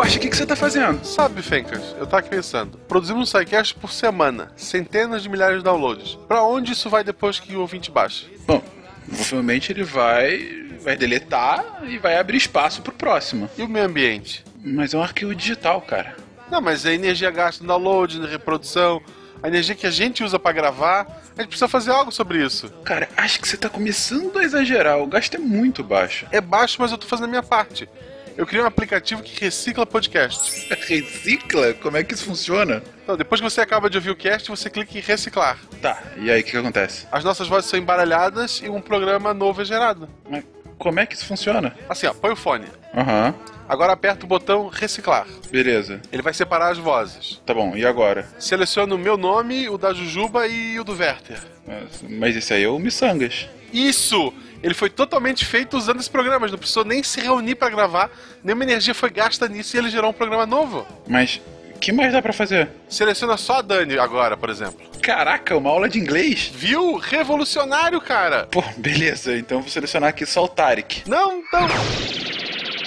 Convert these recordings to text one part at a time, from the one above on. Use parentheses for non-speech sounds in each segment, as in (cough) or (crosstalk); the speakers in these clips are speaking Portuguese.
Guaxa, o que, que você tá fazendo? Sabe, Fencas, eu tava aqui pensando. Produzimos um SciCast por semana, centenas de milhares de downloads. Pra onde isso vai depois que o ouvinte baixa? Bom, provavelmente ele vai. vai deletar e vai abrir espaço pro próximo. E o meio ambiente? Mas é um arquivo digital, cara. Não, mas a energia gasta no download, na reprodução, a energia que a gente usa pra gravar, a gente precisa fazer algo sobre isso. Cara, acho que você tá começando a exagerar. O gasto é muito baixo. É baixo, mas eu tô fazendo a minha parte. Eu criei um aplicativo que recicla podcast. (laughs) Recicla? Como é que isso funciona? Então, depois que você acaba de ouvir o cast, você clica em reciclar. Tá, e aí o que, que acontece? As nossas vozes são embaralhadas e um programa novo é gerado. Mas como é que isso funciona? Assim, ó, põe o fone. Aham, Agora aperta o botão reciclar. beleza. Ele vai separar as vozes. Tá bom, e agora? Seleciona o meu nome, o da Jujuba e o do Werther. Mas, mas esse aí é o Missangas. Isso! Ele foi totalmente feito usando esse programa, não precisou nem se reunir pra gravar, nenhuma energia foi gasta nisso e ele gerou um programa novo. Mas o que mais dá pra fazer? Seleciona só a Dani agora, por exemplo. Caraca, uma aula de inglês? Viu? Revolucionário, cara! Pô, beleza, então eu vou selecionar aqui só o Tarek. Não, não!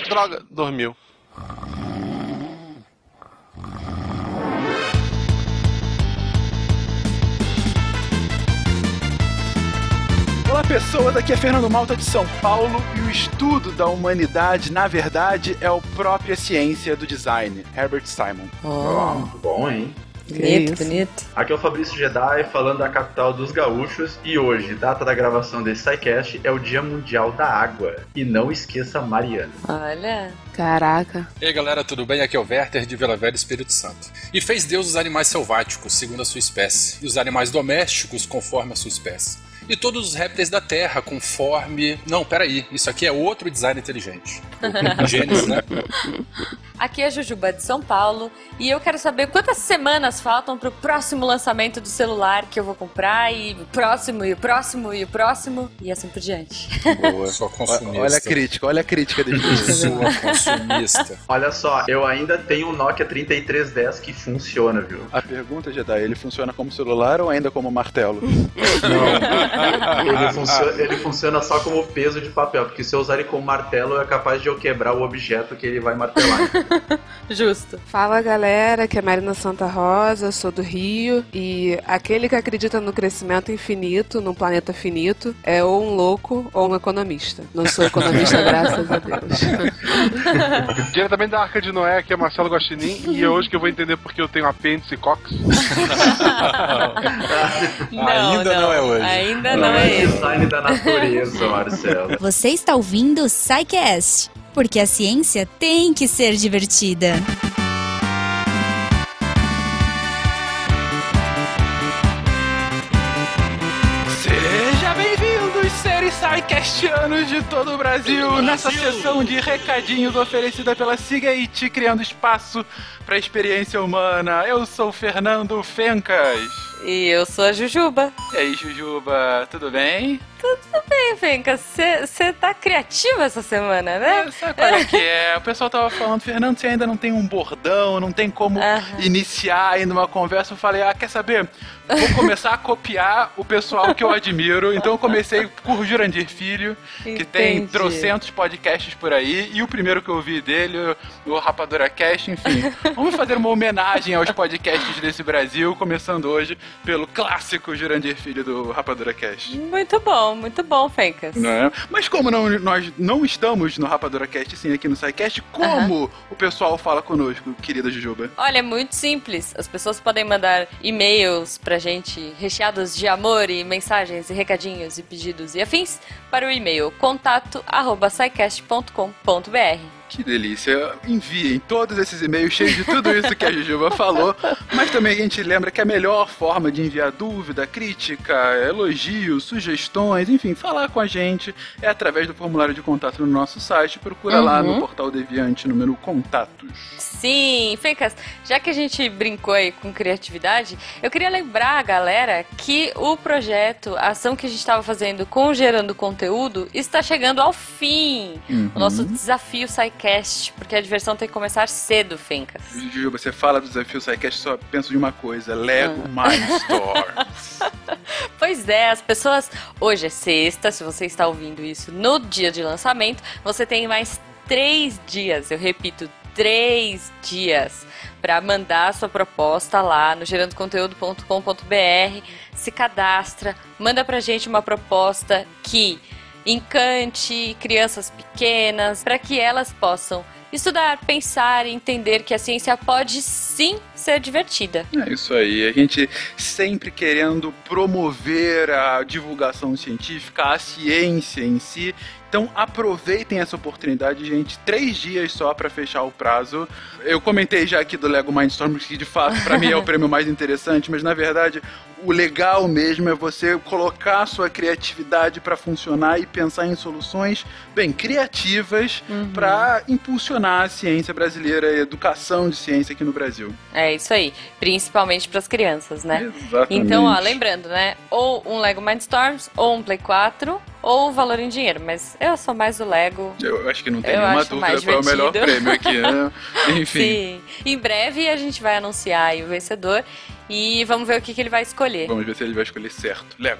Droga, dormiu. Olá pessoas, aqui é Fernando Malta de São Paulo e o estudo da humanidade, na verdade, é a própria ciência do design, Herbert Simon. Ó, muito bom, hein? Bonito, bonito. Aqui é o Fabrício Jedi falando da capital dos gaúchos e hoje, data da gravação desse SciCast, é o Dia Mundial da Água. E não esqueça Mariana. Olha. Caraca. E aí galera, tudo bem? Aqui é o Werther de Vila Velha, Espírito Santo. E fez Deus os animais selváticos, segundo a sua espécie, e os animais domésticos, conforme a sua espécie. E todos os répteis da Terra, conforme. Não, peraí, isso aqui é outro design inteligente. (laughs) Gênesis, né? Aqui é a Jujuba de São Paulo e eu quero saber quantas semanas faltam pro próximo lançamento do celular que eu vou comprar e o próximo e o próximo e o próximo e assim por diante. Boa, sua consumista. Olha a crítica, olha a crítica dele. (laughs) Sua consumista. Olha só, eu ainda tenho um Nokia 3310 que funciona, viu? A pergunta, Jedi, ele funciona como celular ou ainda como martelo? (laughs) Ele funciona, ele funciona só como peso de papel, porque se eu usar ele como martelo é capaz de eu quebrar o objeto que ele vai martelar. (laughs) Justo. Fala galera, que é Marina Santa Rosa, sou do Rio e aquele que acredita no crescimento infinito, num planeta finito, é ou um louco ou um economista. Não sou economista, (laughs) graças a Deus. Diretamente da Arca de Noé, aqui é Marcelo Guaxinim, e é hoje que eu vou entender porque eu tenho apêndice e cox. Ainda não é hoje. Ainda Não não é é design da natureza, Marcelo. (laughs) Você está ouvindo o SciCast, porque a ciência tem que ser divertida. Seja bem-vindos, seres SciCastianos de todo o Brasil, nessa sessão de recadinhos oferecida pela Seagate, criando espaço para a experiência humana. Eu sou o Fernando Fencas. E eu sou a Jujuba. E aí, Jujuba, tudo bem? Tudo bem, Fenca? Você tá criativa essa semana, né? É, sabe qual é que é? O pessoal tava falando, Fernando, você ainda não tem um bordão, não tem como Aham. iniciar ainda uma conversa. Eu falei, ah, quer saber? Vou começar a copiar o pessoal que eu admiro. Então eu comecei por Jurandir Filho, que tem Entendi. trocentos podcasts por aí. E o primeiro que eu ouvi dele, o- o Rapadura Cast, enfim. Vamos fazer uma homenagem aos podcasts desse Brasil, começando hoje pelo clássico Jurandir Filho do Rapadura Cast. Muito bom, muito bom, Fencas. É? Mas como não- nós não estamos no Rapadura Cast, sim, aqui no SciCast, como o pessoal fala conosco, querida Jujuba? Olha, é muito simples. As pessoas podem mandar e-mails pra gente recheados de amor e mensagens e recadinhos e pedidos e afins para o e-mail contato arroba scicast.com.br. Que delícia. Enviem todos esses e-mails cheios de tudo isso que a Jujuba falou. Mas também a gente lembra que a melhor forma de enviar dúvida, crítica, elogios, sugestões, enfim, falar com a gente é através do formulário de contato no nosso site. Procura lá no portal Deviante, número contatos. Sim, Fencas, já que a gente brincou aí com criatividade, eu queria lembrar a galera que o projeto, a ação que a gente estava fazendo com Gerando Conteúdo, está chegando ao fim. O nosso desafio SciCast, porque a diversão tem que começar cedo, Fencas. Você fala do desafio SciCast, só penso de uma coisa: Lego Mindstorm. (laughs) Pois é, as pessoas. Hoje é sexta, se você está ouvindo isso no dia de lançamento, você tem mais três dias, eu repito, três dias para mandar sua proposta lá no gerandoconteúdo.com.br, se cadastra, manda pra gente uma proposta que encante crianças pequenas, para que elas possam estudar, pensar e entender que a ciência pode sim ser divertida. É isso aí. A gente sempre querendo promover a divulgação científica, a ciência em si. Então aproveitem essa oportunidade, gente. Três dias só para fechar o prazo. Eu comentei já aqui do Lego Mindstorm, que de fato para mim é o (laughs) prêmio mais interessante, mas na verdade o legal mesmo é você colocar a sua criatividade para funcionar e pensar em soluções bem criativas Uhum. para impulsionar a ciência brasileira e a educação de ciência aqui no Brasil. É isso aí, principalmente para as crianças, né? Exatamente. Então, ó, lembrando, né? Ou um Lego Mindstorms, ou um Play 4, ou o valor em dinheiro. Mas eu sou mais do Lego. Eu acho que não tem Eu nenhuma dúvida qual é o melhor prêmio aqui, né? (laughs) Enfim. Sim. Em breve a gente vai anunciar o vencedor e vamos ver o que, que ele vai escolher. Vamos ver se ele vai escolher certo. Lego.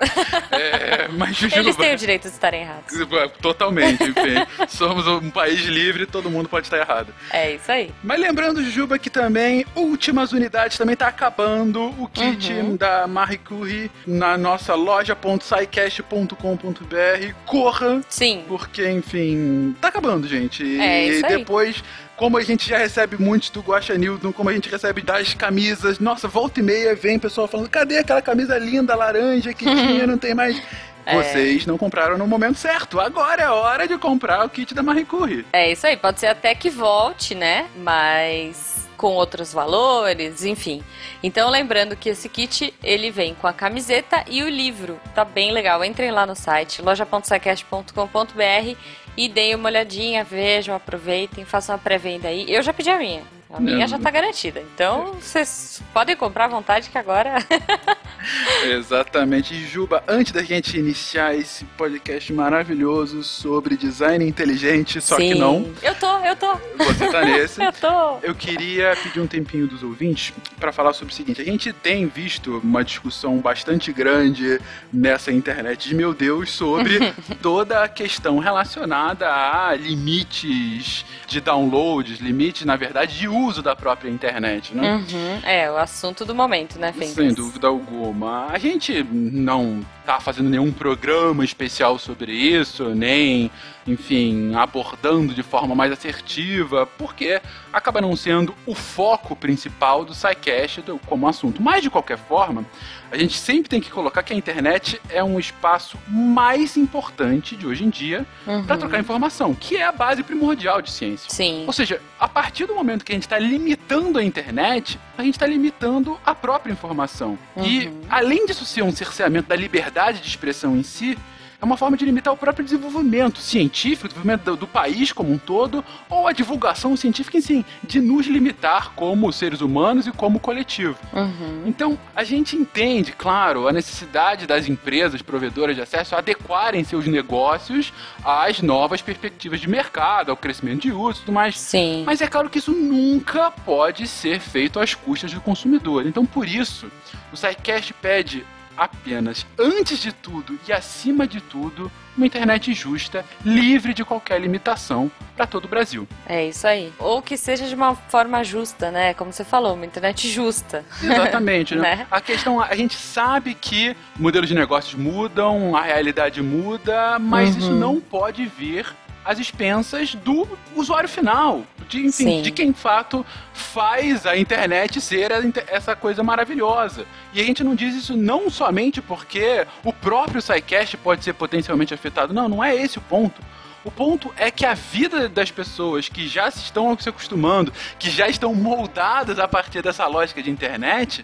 É, (laughs) mas Jujuba... Eles têm o direito de estarem errados. Totalmente, enfim. Somos um país livre, todo mundo pode estar errado. É isso aí. Mas lembrando, Jujuba, que também últimas unidades também tá acabando o kit Uhum. da Marie Curie na nossa loja.sicast.com.br. Corra, Sim. porque, enfim, tá acabando, gente. É, e isso aí. depois. Como a gente já recebe muitos do Guaxa Newton, como a gente recebe das camisas, nossa, volta e meia vem pessoal falando: cadê aquela camisa linda, laranja que (laughs) tinha, não tem mais. É. Vocês não compraram no momento certo. Agora é hora de comprar o kit da Marie Curie. É isso aí. Pode ser até que volte, né? Mas com outros valores, enfim. Então, lembrando que esse kit, ele vem com a camiseta e o livro. Tá bem legal. Entrem lá no site, loja.sicast.com.br e deem uma olhadinha, vejam, aproveitem, façam a pré-venda aí. Eu já pedi a minha. A minha Não. já tá garantida. Então, vocês podem comprar à vontade que agora... (laughs) (laughs) Exatamente. E, Juba, antes da gente iniciar esse podcast maravilhoso sobre design inteligente, só que Sim. não, Eu tô, eu tô. você tá nesse. (laughs) Eu tô. Eu queria pedir um tempinho dos ouvintes para falar sobre o seguinte: a gente tem visto uma discussão bastante grande nessa internet de meu Deus sobre toda a questão relacionada a limites de downloads, limites, na verdade, de uso da própria internet, né? Uhum. É, o assunto do momento, né, Fencas? Sem dúvida alguma. A gente não tá fazendo nenhum programa especial sobre isso, nem, enfim, abordando de forma mais assertiva, porque acaba não sendo o foco principal do SciCast como assunto. Mas, de qualquer forma, a gente sempre tem que colocar que a internet é um espaço mais importante de hoje em dia para trocar informação, que é a base primordial de ciência. Sim. Ou seja, a partir do momento que a gente está limitando a internet, a gente está limitando a própria informação. E, além disso ser um cerceamento da liberdade de expressão em si, é uma forma de limitar o próprio desenvolvimento científico, o desenvolvimento do, do país como um todo, ou a divulgação científica em si, de nos limitar como seres humanos e como coletivo. Uhum. Então, a gente entende, claro, a necessidade das empresas provedoras de acesso adequarem seus negócios às novas perspectivas de mercado, ao crescimento de uso e tudo mais. Sim. Mas é claro que isso nunca pode ser feito às custas do consumidor. Então, por isso, o SciCast pede apenas, antes de tudo e acima de tudo, uma internet justa, livre de qualquer limitação para todo o Brasil. É isso aí. Ou que seja de uma forma justa, né? Como você falou, uma internet justa. Exatamente, (laughs) né? Né? A questão, a gente sabe que modelos de negócios mudam, a realidade muda, mas Uhum. isso não pode vir às expensas do usuário final, de, enfim, de quem de fato faz a internet ser a essa coisa maravilhosa. E a gente não diz isso não somente porque o próprio SciCast pode ser potencialmente afetado, não, não é esse o ponto. O ponto é que a vida das pessoas que já se estão se acostumando, que já estão moldadas a partir dessa lógica de internet,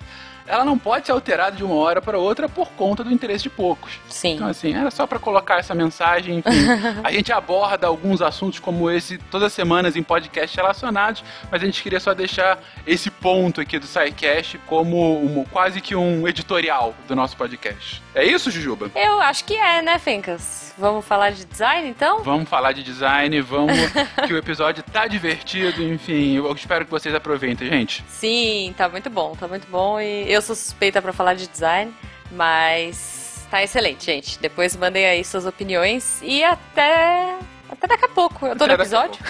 ela não pode ser alterada de uma hora para outra por conta do interesse de poucos. Sim. Então, assim, era só para colocar essa mensagem. Enfim, (laughs) a gente aborda alguns assuntos como esse todas as semanas em podcasts relacionados, mas a gente queria só deixar esse ponto aqui do SciCast como um- quase que um editorial do nosso podcast. É isso, Jujuba? Eu acho que é, né, Fencas? Vamos falar de design, então? Vamos falar de design, vamos (laughs) que o episódio tá divertido, enfim, eu espero que vocês aproveitem, gente. Sim, tá muito bom, tá muito bom. E eu sou suspeita pra falar de design, mas tá excelente, gente. Depois mandem aí suas opiniões e até Até daqui a pouco. Eu tô no Até a episódio?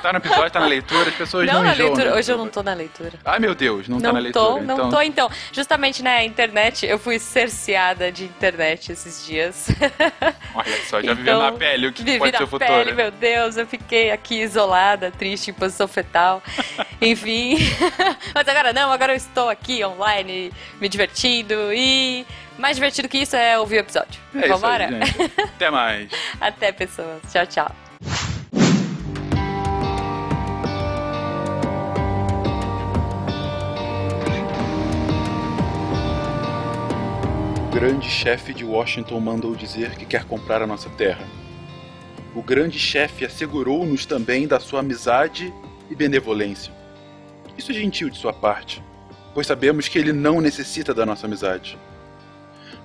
Tá no episódio, tá na leitura, as pessoas não, Não na enjoam, leitura. né? Hoje eu não tô na leitura. Ai, meu Deus, não, tá na Não leitura. tô, não então... tô então. Justamente na internet, eu fui cerceada de internet esses dias. (laughs) Olha só, já Então, vivendo na pele o que Vivi pode na ser o futuro. pele, meu Deus, eu fiquei aqui isolada, triste, em posição fetal. (laughs) Enfim. (laughs) Mas agora não, agora eu estou aqui online, me divertindo e. Mais divertido que isso é ouvir o episódio. É isso Vambora? aí, gente. Até mais. (laughs) Até, pessoas. Tchau, tchau. O grande chefe de Washington mandou dizer que quer comprar a nossa terra. O grande chefe assegurou-nos também da sua amizade e benevolência. Isso é gentil de sua parte, pois sabemos que ele não necessita da nossa amizade.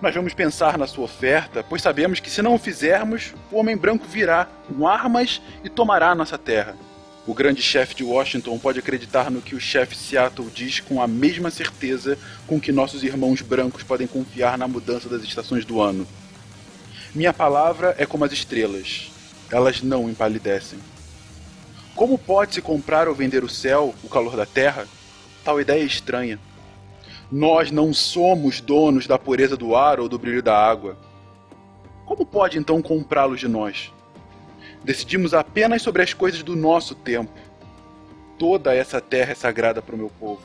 Nós vamos pensar na sua oferta, pois sabemos que se não o fizermos, o homem branco virá com armas e tomará nossa terra. O grande chefe de Washington pode acreditar no que o chefe Seattle diz com a mesma certeza com que nossos irmãos brancos podem confiar na mudança das estações do ano. Minha palavra é como as estrelas, elas não empalidecem. Como pode-se comprar ou vender o céu, o calor da terra? Tal ideia é estranha. Nós não somos donos da pureza do ar ou do brilho da água. Como pode então comprá-los de nós? Decidimos apenas sobre as coisas do nosso tempo. Toda essa terra é sagrada para o meu povo.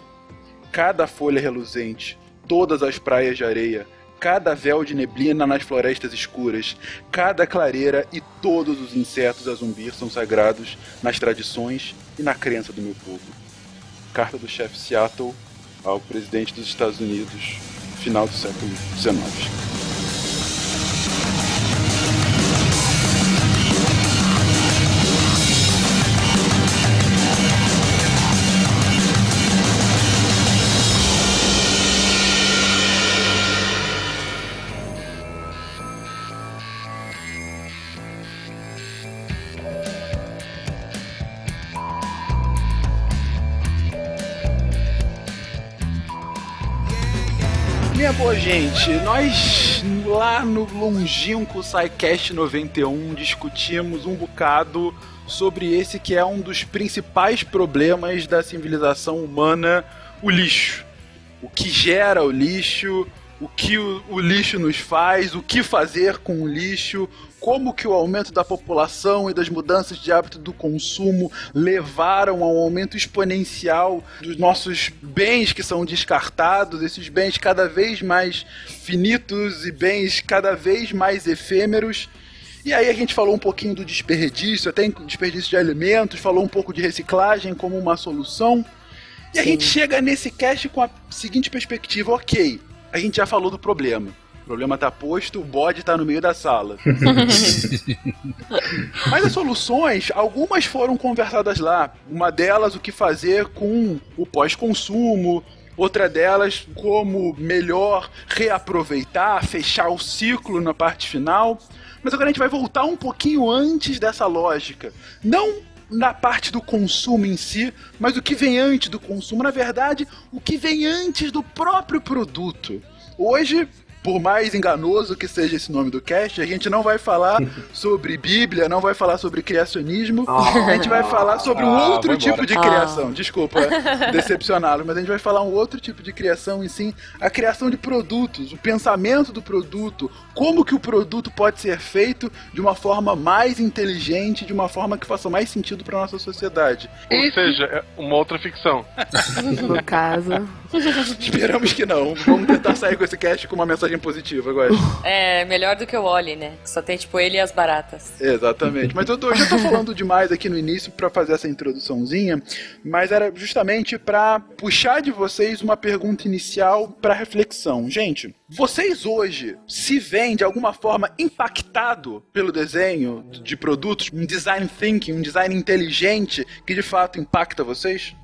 Cada folha reluzente, todas as praias de areia, cada véu de neblina nas florestas escuras, cada clareira e todos os insetos a zumbir são sagrados nas tradições e na crença do meu povo. Carta do chefe Seattle ao presidente dos Estados Unidos, final do século XIX. Gente, nós lá no longínquo SciCast 91 discutimos um bocado sobre esse que é um dos principais problemas da civilização humana, o lixo. O que gera o lixo, o que o, o lixo nos faz, o que fazer com o lixo, como que o aumento da população e das mudanças de hábito do consumo levaram ao aumento exponencial dos nossos bens que são descartados, esses bens cada vez mais finitos e bens cada vez mais efêmeros. E aí a gente falou um pouquinho do desperdício, até desperdício de alimentos, falou um pouco de reciclagem como uma solução. E a gente chega nesse cast com a seguinte perspectiva, ok, a gente já falou do problema. O problema tá posto, o bode tá no meio da sala. (laughs) Mas as soluções, algumas foram conversadas lá. Uma delas, o que fazer com o pós-consumo. Outra delas, como melhor reaproveitar, fechar o ciclo na parte final. Mas agora a gente vai voltar um pouquinho antes dessa lógica. Não na parte do consumo em si, mas o que vem antes do consumo. Na verdade, o que vem antes do próprio produto. Hoje, por mais enganoso que seja esse nome do cast, a gente não vai falar (laughs) sobre Bíblia, não vai falar sobre criacionismo, a gente vai falar sobre um Ah, outro vou tipo de criação. Desculpa (laughs) decepcioná-lo, mas a gente vai falar um outro tipo de criação e sim a criação de produtos, o pensamento do produto, como que o produto pode ser feito de uma forma mais inteligente, de uma forma que faça mais sentido para nossa sociedade. Ou seja, é uma outra ficção. (laughs) No caso. (laughs) Esperamos que não. Vamos tentar sair com esse cast com uma mensagem positiva, agora. É melhor do que o Oli, né? Que só tem tipo ele e as baratas. Exatamente. Mas eu, tô, eu já tô falando demais aqui no início para fazer essa introduçãozinha, mas era justamente para puxar de vocês uma pergunta inicial para reflexão. Gente, vocês hoje se veem de alguma forma impactado pelo desenho de produtos, um design thinking, um design inteligente que de fato impacta vocês?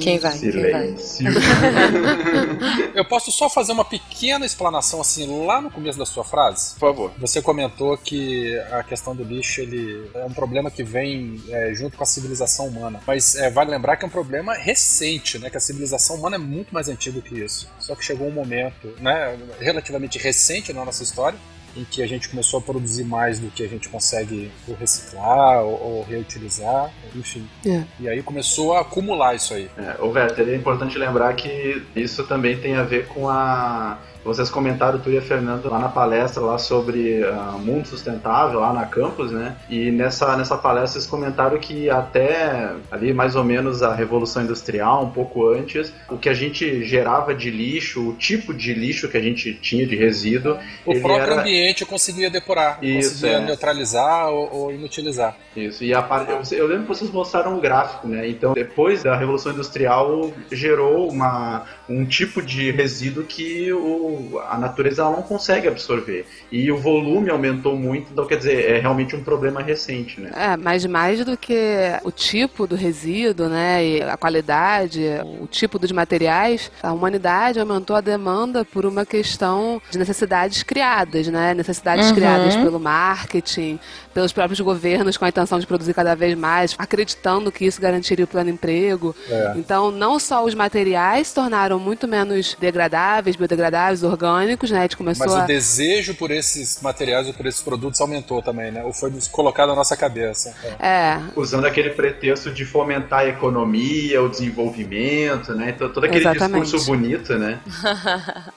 Quem vai? Quem vai? Silêncio. (laughs) Eu posso só fazer uma pequena explanação assim lá no começo da sua frase? Por favor. Você comentou que a questão do lixo ele é um problema que vem é, junto com a civilização humana. Mas é, vale lembrar que é um problema recente, né? Que a civilização humana é muito mais antiga que isso. Só que chegou um momento, né, relativamente recente na nossa história, em que a gente começou a produzir mais do que a gente consegue ou reciclar ou, ou reutilizar, enfim. É. E aí começou a acumular isso aí. É, ô Werther, é importante lembrar que isso também tem a ver com a. Vocês comentaram, tu e a Fernanda, lá na palestra lá sobre ah, mundo sustentável, lá na campus, né? E nessa, nessa palestra vocês comentaram que até ali mais ou menos a Revolução Industrial, um pouco antes, o que a gente gerava de lixo, o tipo de lixo que a gente tinha de resíduo, O próprio era... ambiente conseguia depurar, Isso, conseguia é. neutralizar ou, ou inutilizar. Isso, e a parte, eu lembro que vocês mostraram um gráfico, né? Então, depois da Revolução Industrial, gerou uma, um tipo de resíduo que o, a natureza não consegue absorver. E o volume aumentou muito, então, quer dizer, é realmente um problema recente, né? É, mas mais do que o tipo do resíduo, né, e a qualidade, o tipo dos materiais, a humanidade aumentou a demanda por uma questão de necessidades criadas, né, necessidades Uhum. criadas pelo marketing, pelos próprios governos com a intenção de produzir cada vez mais, acreditando que isso garantiria o plano emprego. É. Então, não só os materiais se tornaram muito menos degradáveis, biodegradáveis, orgânicos, né, a gente começou Mas a... o desejo por esses materiais ou por esses produtos aumentou também, né? Ou foi colocado na nossa cabeça. É. É, Usando aquele pretexto de fomentar a economia, o desenvolvimento, né? Então, todo aquele Exatamente. discurso bonito, né? (laughs)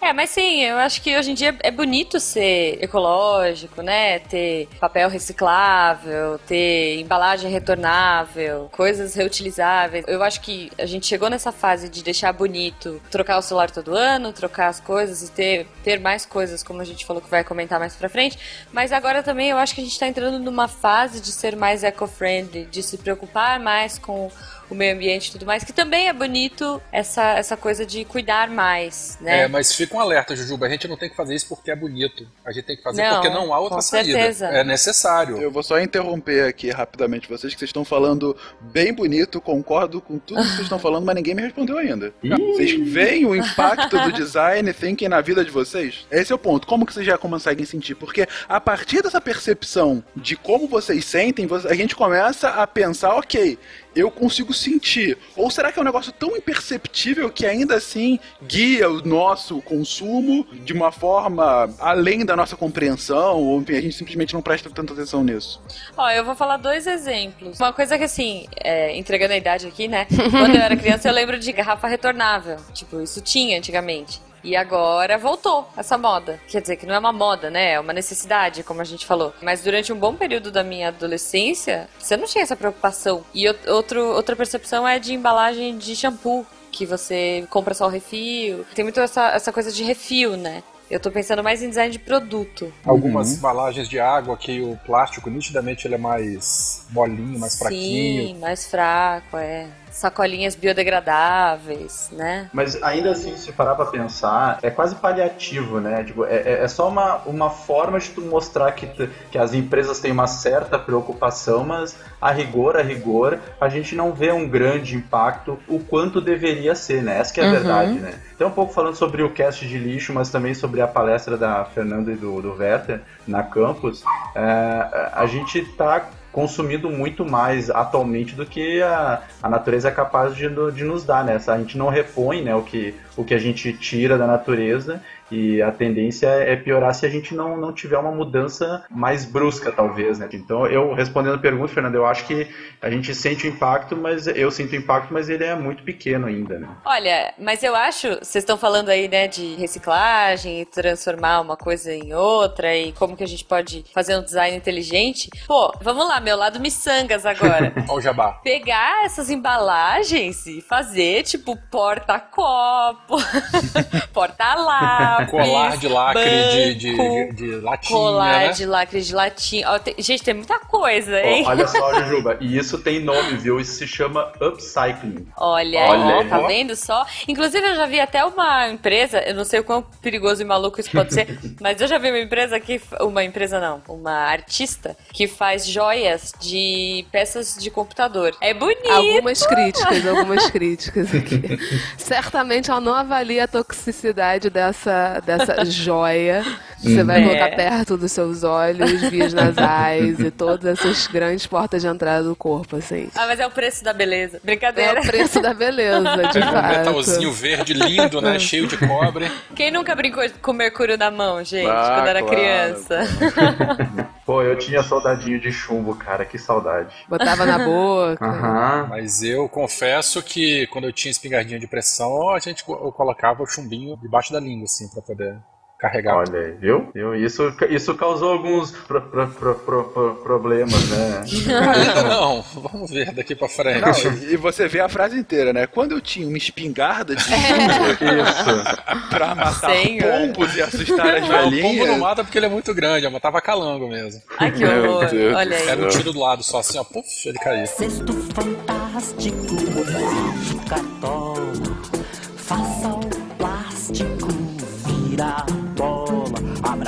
É, mas sim, eu acho que hoje em dia é bonito ser ecológico, né? Ter papel reciclável, ter embalagem retornável, coisas reutilizáveis. Eu acho que a gente chegou nessa fase de deixar bonito, trocar o celular todo ano, trocar as coisas e ter, ter mais coisas, como a gente falou que vai comentar mais pra frente. Mas agora também eu acho que a gente tá entrando numa fase de ser mais eco-friendly, de se preocupar mais com o meio ambiente e tudo mais, que também é bonito essa, essa coisa de cuidar mais, né? É, mas fica um alerta, Jujuba. A gente não tem que fazer isso porque é bonito. A gente tem que fazer Não, porque não há outra com saída. certeza. É necessário. Eu vou só interromper aqui rapidamente vocês, que vocês estão falando bem bonito, concordo com tudo que vocês estão falando, mas ninguém me respondeu ainda. Vocês veem o impacto do design thinking na vida de vocês? Esse é o ponto. Como que vocês já conseguem sentir? Porque a partir dessa percepção de como vocês sentem, a gente começa a pensar, ok, eu consigo sentir. Ou será que é um negócio tão imperceptível que ainda assim guia o nosso consumo de uma forma além da nossa compreensão? Ou enfim, a gente simplesmente não presta tanta atenção nisso? Ó, eu vou falar dois exemplos. Uma coisa que, assim, é, entregando a idade aqui, né? Quando eu era criança, eu lembro de garrafa retornável. Tipo, isso tinha antigamente. E agora voltou essa moda. Quer dizer, que não é uma moda, né? É uma necessidade, como a gente falou. Mas durante um bom período da minha adolescência, você não tinha essa preocupação. E out- outro, outra percepção é de embalagem de shampoo. Que você compra só o refil. Tem muito essa, essa coisa de refil, né? Eu tô pensando mais em design de produto. Algumas embalagens de água que o plástico nitidamente ele é mais molinho, mais fraquinho. Sim, mais fraco, é. Sacolinhas biodegradáveis, né? Mas ainda assim, se parar pra pensar, é quase paliativo, né? Tipo, é, é- é só uma, uma forma de tu mostrar que, tu- que as empresas têm uma certa preocupação, mas a rigor, a rigor, a gente não vê um grande impacto o quanto deveria ser, né? Essa que é a Uhum. verdade, né? Então um pouco falando sobre o cast de lixo, mas também sobre a palestra da Fernanda e do, do Werther na campus, é, a gente tá consumindo muito mais atualmente do que a, a natureza é capaz de, de nos dar, né? A gente não repõe né, o, que, o que a gente tira da natureza e a tendência é piorar se a gente não, não tiver uma mudança mais brusca, talvez, né? Então, eu respondendo a pergunta, Fernando, eu acho que a gente sente o impacto, mas eu sinto o impacto, mas ele é muito pequeno ainda, né? Olha, mas eu acho, vocês estão falando aí, né, de reciclagem e transformar uma coisa em outra e como que a gente pode fazer um design inteligente. Pô, vamos lá, meu lado miçangas agora. (laughs) Olha o jabá. Pegar essas embalagens e fazer, tipo, porta-copo, (laughs) porta-lápis, Colar de lacre de, de, de, de latinha, Colar né? de lacre de latinha. Ó, tem- gente, tem muita coisa, hein? olha só, (laughs) Jujuba, e isso tem nome, viu? Isso se chama upcycling. Olha, Olha ó, tá vendo só? Inclusive, eu já vi até uma empresa, eu não sei o quão perigoso e maluco isso pode ser, (laughs) mas eu já vi uma empresa que. Uma empresa não, uma artista que faz joias de peças de computador. É bonito! Algumas críticas, (laughs) algumas críticas aqui. Certamente ela não avalia a toxicidade dessa dessa, joia. Você vai É. colocar perto dos seus olhos, vias nasais e todas essas grandes portas de entrada do corpo, assim. Ah, mas é o preço da beleza. É Brincadeira. o preço da beleza, de (laughs) Um metalzinho fato. verde lindo, né? (laughs) Cheio de cobre. Quem nunca brincou com mercúrio na mão, gente, Ah, quando era claro, criança? (laughs) Pô, eu tinha soldadinho de chumbo, cara, que saudade. Botava na boca. Aham. Mas eu confesso que quando eu tinha espingardinha de pressão, a gente eu colocava o chumbinho debaixo da língua, assim, pra poder carregar. Olha aí, viu? viu? Isso, isso causou alguns pro- pro- pro- pro- pro- problemas, né? Ainda (laughs) não, vamos ver daqui pra frente. Não, e e você vê a frase inteira, né? Quando eu tinha uma espingarda de (laughs) Isso. pra matar Senhor. pombos e assustar as Não, o pombo não velhinhas. mata porque ele é muito grande, eu matava calango mesmo. Ai, que Meu horror. Deus Olha aí. Era um tiro do lado só, assim, ó, puf, ele caía. Sexto fantástico, cartola, faça o plástico, vira a bola,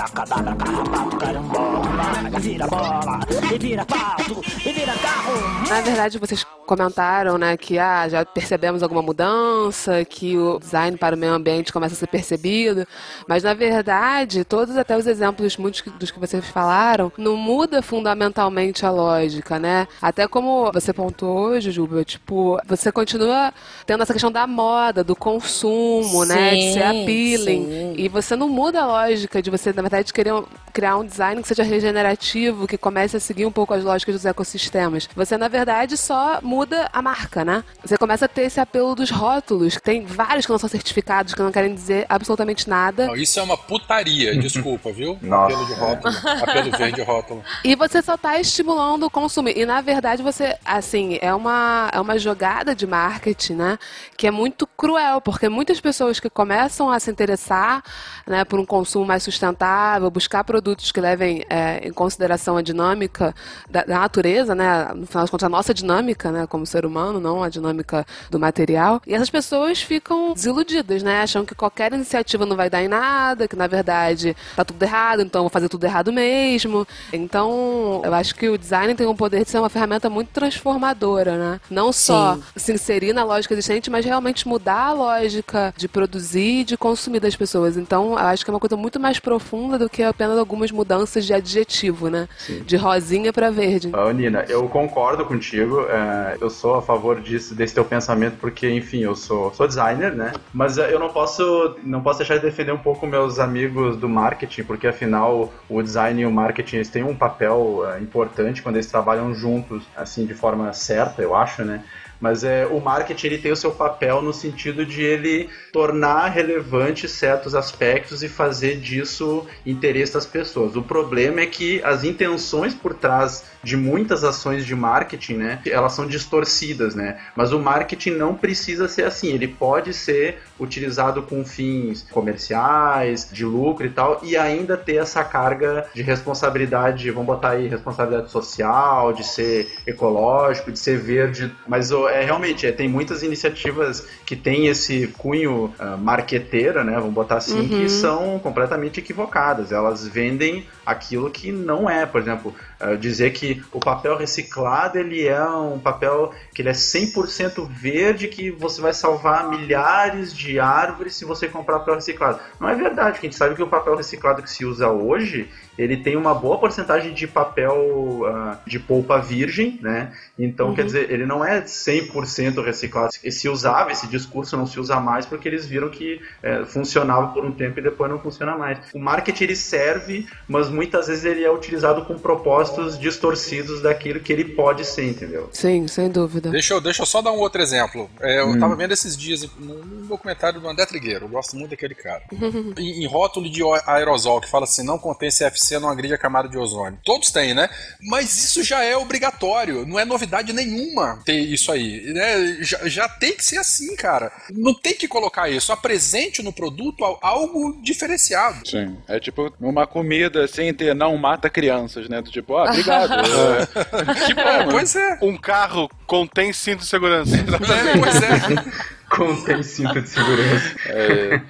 abracadabra, carrapato, carambola, vira bola, e vira pato, e vira carro. Na verdade, vocês comentaram, né, que ah, já percebemos alguma mudança, que o design para o meio ambiente começa a ser percebido, mas na verdade, todos até os exemplos muitos que- dos que vocês falaram, não muda fundamentalmente a lógica, né? Até como você pontuou hoje, Juba, tipo, você continua tendo essa questão da moda, do consumo, né, de ser Sim, appealing, sim. e você não muda a lógica de você, na verdade, querer um- criar um design que seja regenerativo, que comece a seguir um pouco as lógicas dos ecossistemas. Você, na verdade, só muda a marca, né? Você começa a ter esse apelo dos rótulos. Tem vários que não são certificados, que não querem dizer absolutamente nada. Não, isso é uma putaria, (laughs) desculpa, viu? Nossa. Apelo de rótulo. Apelo verde rótulo. E você só está estimulando o consumo. E na verdade você, assim, é uma, é uma jogada de marketing, né? Que é muito cruel, porque muitas pessoas que começam a se interessar né, por um consumo mais sustentável, buscar produtos que levem é, em consideração a dinâmica da, da natureza, né? No final das contas, a nossa dinâmica, né, como ser humano, não a dinâmica do material. E essas pessoas ficam desiludidas, né? Acham que qualquer iniciativa não vai dar em nada, que na verdade tá tudo errado, então vou fazer tudo errado mesmo. Então, eu acho que o design tem o poder de ser uma ferramenta muito transformadora, né? Não só se inserir na lógica existente, mas realmente mudar a lógica de produzir e de consumir das pessoas. Então, eu acho que é uma coisa muito mais profunda do que apenas algumas mudanças de adjetivo, né? De rosinha para verde. Nina, eu concordo contigo. é, eu sou a favor disso, desse teu pensamento, porque, enfim, eu sou, sou designer, né? Mas é, eu não posso, não posso deixar de defender um pouco meus amigos do marketing, porque afinal o design e o marketing eles têm um papel é, importante quando eles trabalham juntos, assim, de forma certa, eu acho, né? Mas é, o marketing ele tem o seu papel no sentido de ele tornar relevante certos aspectos e fazer disso interesse das pessoas. O problema é que as intenções por trás de muitas ações de marketing, né, elas são distorcidas, né? Mas o marketing não precisa ser assim. Ele pode ser utilizado com fins comerciais, de lucro e tal, e ainda ter essa carga de responsabilidade, vamos botar aí responsabilidade social, de ser ecológico, de ser verde. Mas é realmente é, tem muitas iniciativas que têm esse cunho ah, marqueteiro, né? Vamos botar assim, que são completamente equivocadas. Elas vendem aquilo que não é, por exemplo, ah, dizer que o papel reciclado ele é um papel que ele é 100% verde, que você vai salvar milhares de árvores se você comprar papel reciclado. Não é verdade, que a gente sabe que o papel reciclado que se usa hoje, ele tem uma boa porcentagem de papel ah, de polpa virgem, né? Então, quer dizer, ele não é 100% reciclado. E se usava, esse discurso não se usa mais porque eles viram que eh, funcionava por um tempo e depois não funciona mais. O marketing ele serve, mas muitas vezes ele é utilizado com propósitos distorcidos daquilo que ele pode ser, entendeu? Sim, sem dúvida. Deixa eu, deixa eu só dar um outro exemplo. É, eu tava vendo esses dias num num documentário do André Trigueiro, eu gosto muito daquele cara. em, (laughs) em rótulo de aerosol, que fala assim, não contém CFC, não agride a camada de ozônio. Todos têm, né? Mas isso já é obrigatório, não é novidade nenhuma ter isso aí. Né? Já, já tem que ser assim, cara. Não tem que colocar isso. Apresente no produto al- algo diferenciado. Sim. É tipo uma comida sem ter não mata crianças, né? Do tipo, ah, obrigado. (laughs) É. que (laughs) É, bom, pois é. Um carro contém cinto de segurança. É, pois é. (laughs) Contém cinto de segurança. É.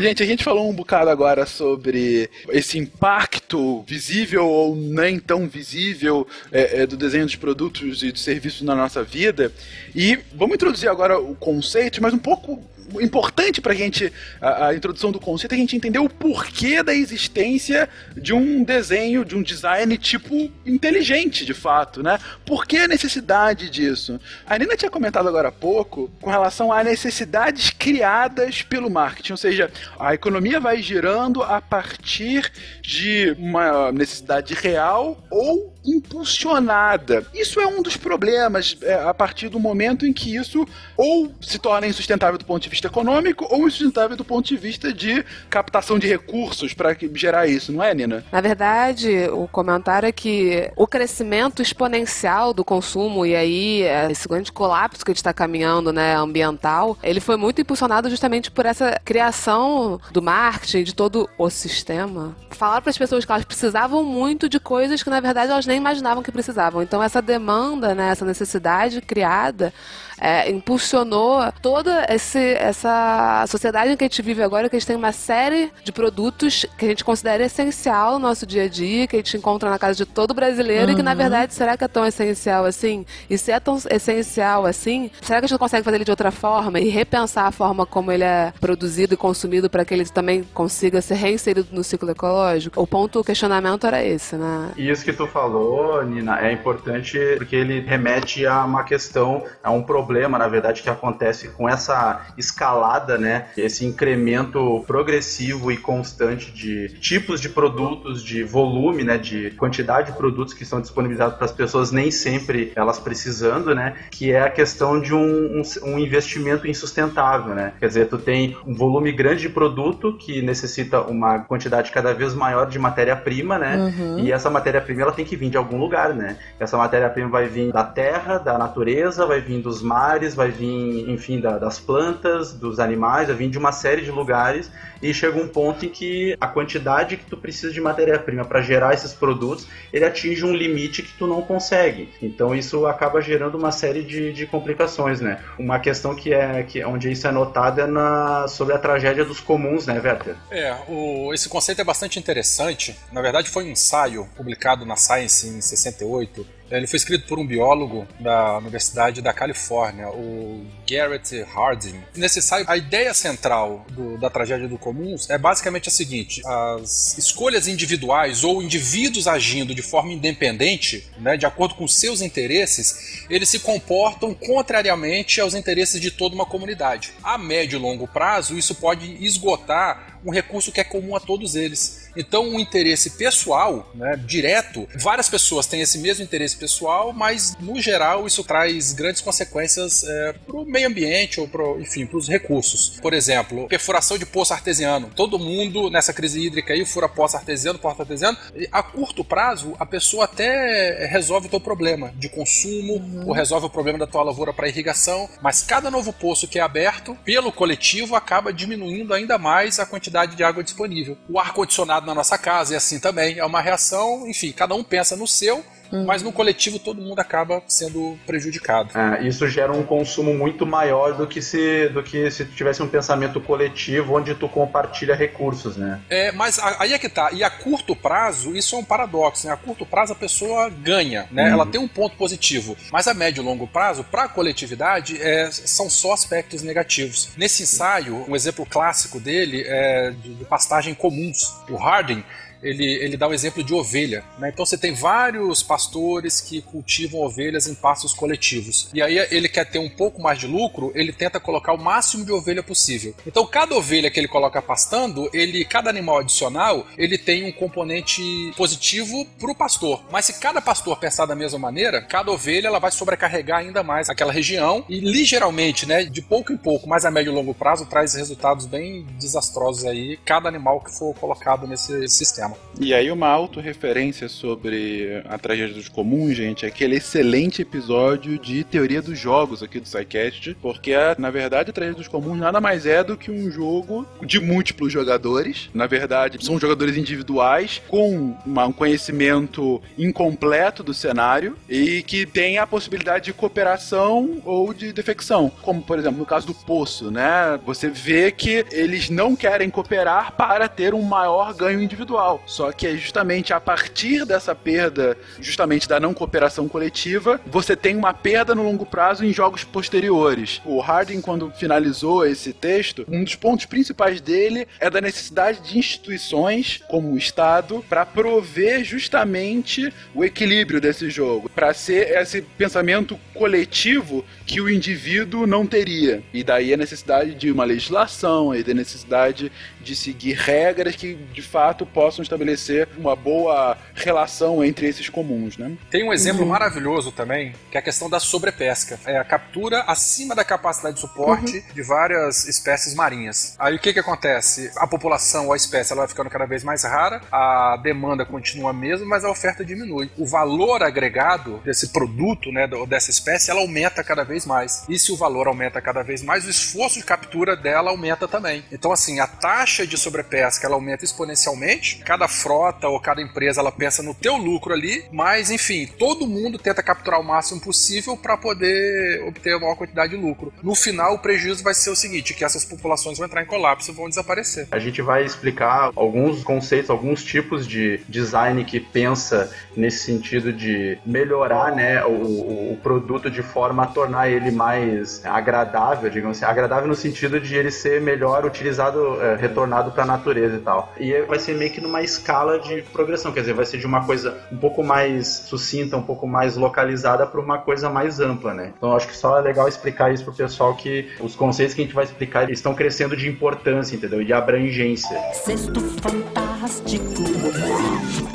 Gente, a gente falou um bocado agora sobre esse impacto visível ou nem tão visível é, é, do desenho dos produtos e dos serviços na nossa vida. E vamos introduzir agora o conceito, mas um pouco importante pra gente, a, a introdução do conceito, é a gente entender o porquê da existência de um desenho, de um design tipo inteligente, de fato, né? Por que a necessidade disso? A Nina tinha comentado agora há pouco com relação a necessidades criadas pelo marketing, ou seja, a economia vai girando a partir de uma necessidade real ou impulsionada. Isso é um dos problemas é, a partir do momento em que isso ou se torna insustentável do ponto de vista econômico ou insustentável do ponto de vista de captação de recursos para gerar isso, não é, Nina? Na verdade, o comentário é que o crescimento exponencial do consumo e aí esse grande colapso que a gente está caminhando, né, ambiental, ele foi muito impulsionado justamente por essa criação do marketing, de todo o sistema. Falar para as pessoas que elas precisavam muito de coisas que na verdade elas nem imaginavam que precisavam. Então essa demanda, né, essa necessidade criada é, impulsionou toda esse, essa sociedade em que a gente vive agora, que a gente tem uma série de produtos que a gente considera essencial no nosso dia a dia, que a gente encontra na casa de todo brasileiro uhum. e que, na verdade, será que é tão essencial assim? E se é tão essencial assim, será que a gente não consegue fazer ele de outra forma e repensar a forma como ele é produzido e consumido para que ele também consiga ser reinserido no ciclo ecológico? O ponto, o questionamento era esse, né? E isso que tu falou, Nina, é importante porque ele remete a uma questão, a um problema problema, na verdade, que acontece com essa escalada, né? Esse incremento progressivo e constante de tipos de produtos, de volume, né? De quantidade de produtos que são disponibilizados para as pessoas, nem sempre elas precisando, né? Que é a questão de um, um, um investimento insustentável, né? Quer dizer, tu tem um volume grande de produto que necessita uma quantidade cada vez maior de matéria-prima, né? Uhum. E essa matéria-prima ela tem que vir de algum lugar, né? Essa matéria-prima vai vir da terra, da natureza, vai vir dos mares vai vir, enfim, da, das plantas, dos animais, vai vir de uma série de lugares e chega um ponto em que a quantidade que tu precisa de matéria-prima para gerar esses produtos, ele atinge um limite que tu não consegue. Então isso acaba gerando uma série de, de complicações, né? Uma questão que é que onde isso é notado é na, sobre a tragédia dos comuns, né, Werther? É, o, esse conceito é bastante interessante. Na verdade, foi um ensaio publicado na Science em 68 ele foi escrito por um biólogo da Universidade da Califórnia, o Garrett Harding. Nesse a ideia central do, da tragédia do comuns é basicamente a seguinte: as escolhas individuais ou indivíduos agindo de forma independente, né, de acordo com seus interesses, eles se comportam contrariamente aos interesses de toda uma comunidade. A médio e longo prazo, isso pode esgotar um recurso que é comum a todos eles então, um interesse pessoal, né, direto, várias pessoas têm esse mesmo interesse pessoal, mas no geral isso traz grandes consequências é, para o meio ambiente ou, pro, enfim, para os recursos. Por exemplo, perfuração de poço artesiano. Todo mundo nessa crise hídrica aí fura poço artesiano, poço artesiano. A curto prazo, a pessoa até resolve o teu problema de consumo uhum. ou resolve o problema da tua lavoura para irrigação, mas cada novo poço que é aberto pelo coletivo acaba diminuindo ainda mais a quantidade de água disponível. O ar condicionado na nossa casa e assim também. É uma reação, enfim, cada um pensa no seu, Uhum. mas no coletivo todo mundo acaba sendo prejudicado. É, isso gera um consumo muito maior do que se do que se tivesse um pensamento coletivo onde tu compartilha recursos, né? É, mas aí é que tá. E a curto prazo, isso é um paradoxo, né? A curto prazo a pessoa ganha, né? Uhum. Ela tem um ponto positivo, mas a médio e longo prazo, para a coletividade, é, são só aspectos negativos. Nesse ensaio, um exemplo clássico dele é de, de pastagem comuns. O Harding ele, ele dá o exemplo de ovelha. Né? Então você tem vários pastores que cultivam ovelhas em pastos coletivos. E aí ele quer ter um pouco mais de lucro, ele tenta colocar o máximo de ovelha possível. Então cada ovelha que ele coloca pastando, ele cada animal adicional, ele tem um componente positivo para o pastor. Mas se cada pastor pensar da mesma maneira, cada ovelha ela vai sobrecarregar ainda mais aquela região e ligeiramente, né, de pouco em pouco, mas a médio e longo prazo traz resultados bem desastrosos aí cada animal que for colocado nesse sistema. E aí uma autorreferência sobre a tragédia dos comuns, gente, é aquele excelente episódio de teoria dos jogos aqui do SciCast, porque na verdade a tragédia dos comuns nada mais é do que um jogo de múltiplos jogadores. Na verdade, são jogadores individuais com uma, um conhecimento incompleto do cenário e que tem a possibilidade de cooperação ou de defecção. Como, por exemplo, no caso do Poço, né? Você vê que eles não querem cooperar para ter um maior ganho individual. Só que é justamente a partir dessa perda, justamente da não cooperação coletiva, você tem uma perda no longo prazo em jogos posteriores. O Harding, quando finalizou esse texto, um dos pontos principais dele é da necessidade de instituições, como o Estado, para prover justamente o equilíbrio desse jogo, para ser esse pensamento coletivo que o indivíduo não teria. E daí a necessidade de uma legislação, e da necessidade de seguir regras que de fato possam estabelecer uma boa relação entre esses comuns, né? Tem um exemplo maravilhoso também, que é a questão da sobrepesca. É a captura acima da capacidade de suporte de várias espécies marinhas. Aí o que que acontece? A população, ou a espécie, ela vai ficando cada vez mais rara, a demanda continua a mesma, mas a oferta diminui. O valor agregado desse produto, né, dessa espécie, ela aumenta cada vez mais. E se o valor aumenta cada vez mais, o esforço de captura dela aumenta também. Então, assim, a taxa de sobrepesca ela aumenta exponencialmente. Cada frota ou cada empresa ela pensa no teu lucro ali, mas enfim, todo mundo tenta capturar o máximo possível para poder obter a maior quantidade de lucro. No final, o prejuízo vai ser o seguinte, que essas populações vão entrar em colapso e vão desaparecer. A gente vai explicar alguns conceitos, alguns tipos de design que pensa nesse sentido de melhorar né, o, o- o produto de forma a tornar ele mais agradável, digamos assim. Agradável no sentido de ele ser melhor utilizado, é, retornado para a natureza e tal. E vai ser meio que numa escala de progressão, quer dizer, vai ser de uma coisa um pouco mais sucinta, um pouco mais localizada para uma coisa mais ampla, né? Então eu acho que só é legal explicar isso pro pessoal que os conceitos que a gente vai explicar eles estão crescendo de importância, entendeu? E de abrangência. Cesto fantástico,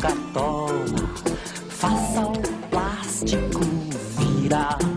cartola, faça o plástico virar.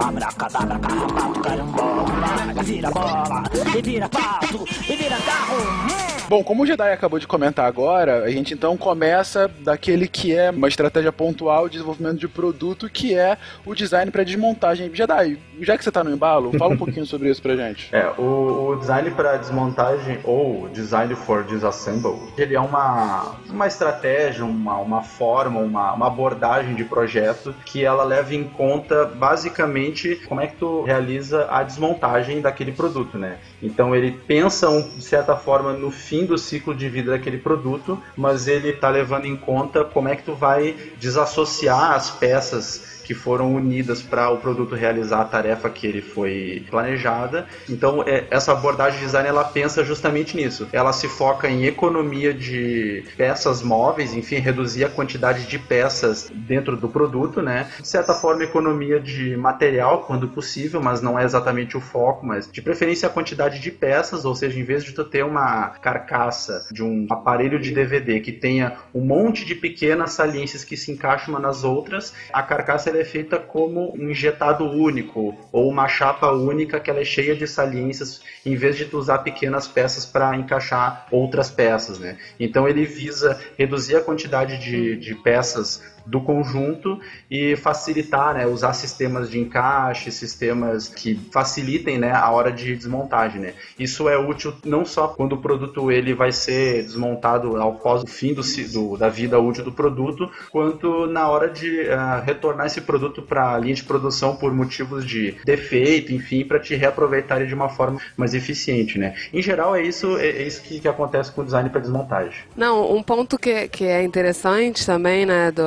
Abracadabra, carrapato, carambola, vira bola, e vira pato, e vira carro. Bom, como o Jedi acabou de comentar agora, a gente então começa daquele que é uma estratégia pontual de desenvolvimento de produto, que é o design para desmontagem. Jedi, já que você tá no embalo, fala um (laughs) pouquinho sobre isso pra gente. É, o, o design para desmontagem ou design for disassemble, ele é uma, uma estratégia, uma, uma forma, uma, uma abordagem de projeto que ela leva em conta basicamente como é que tu realiza a desmontagem daquele produto, né? Então ele pensa um, de certa forma no fim do ciclo de vida daquele produto, mas ele tá levando em conta como é que tu vai desassociar as peças que foram unidas para o produto realizar a tarefa que ele foi planejada. Então, é, essa abordagem de design ela pensa justamente nisso. Ela se foca em economia de peças móveis, enfim, reduzir a quantidade de peças dentro do produto, né? De certa forma, economia de material quando possível, mas não é exatamente o foco, mas de preferência a quantidade de peças, ou seja, em vez de tu ter uma carcaça de um aparelho de DVD que tenha um monte de pequenas saliências que se encaixam umas nas outras, a carcaça ela é feita como um injetado único ou uma chapa única que ela é cheia de saliências, em vez de tu usar pequenas peças para encaixar outras peças, né? Então ele visa reduzir a quantidade de, de peças do conjunto e facilitar, né, usar sistemas de encaixe, sistemas que facilitem, né, a hora de desmontagem, né. Isso é útil não só quando o produto ele vai ser desmontado ao pós fim do, do- da vida útil do produto, quanto na hora de ah, retornar esse produto para a linha de produção por motivos de defeito, enfim, para te reaproveitar de uma forma mais eficiente, né. Em geral é isso, é, é isso que, que acontece com o design para desmontagem. Não, um ponto que, que é interessante também, né, do,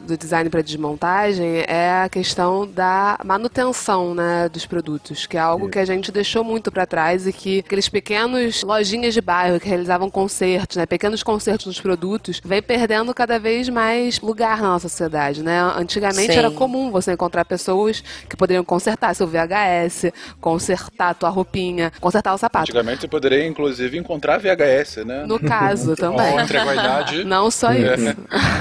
do design para desmontagem é a questão da manutenção, né, dos produtos, que é algo que a gente deixou muito para trás e que aqueles pequenos lojinhas de bairro que realizavam concertos, né, pequenos concertos nos produtos, vem perdendo cada vez mais lugar na nossa sociedade, né? Antigamente Sim. era comum você encontrar pessoas que poderiam consertar seu VHS, consertar tua roupinha, consertar o sapato. Antigamente você poderia, inclusive, encontrar VHS, né? No caso (laughs) também. Não só isso.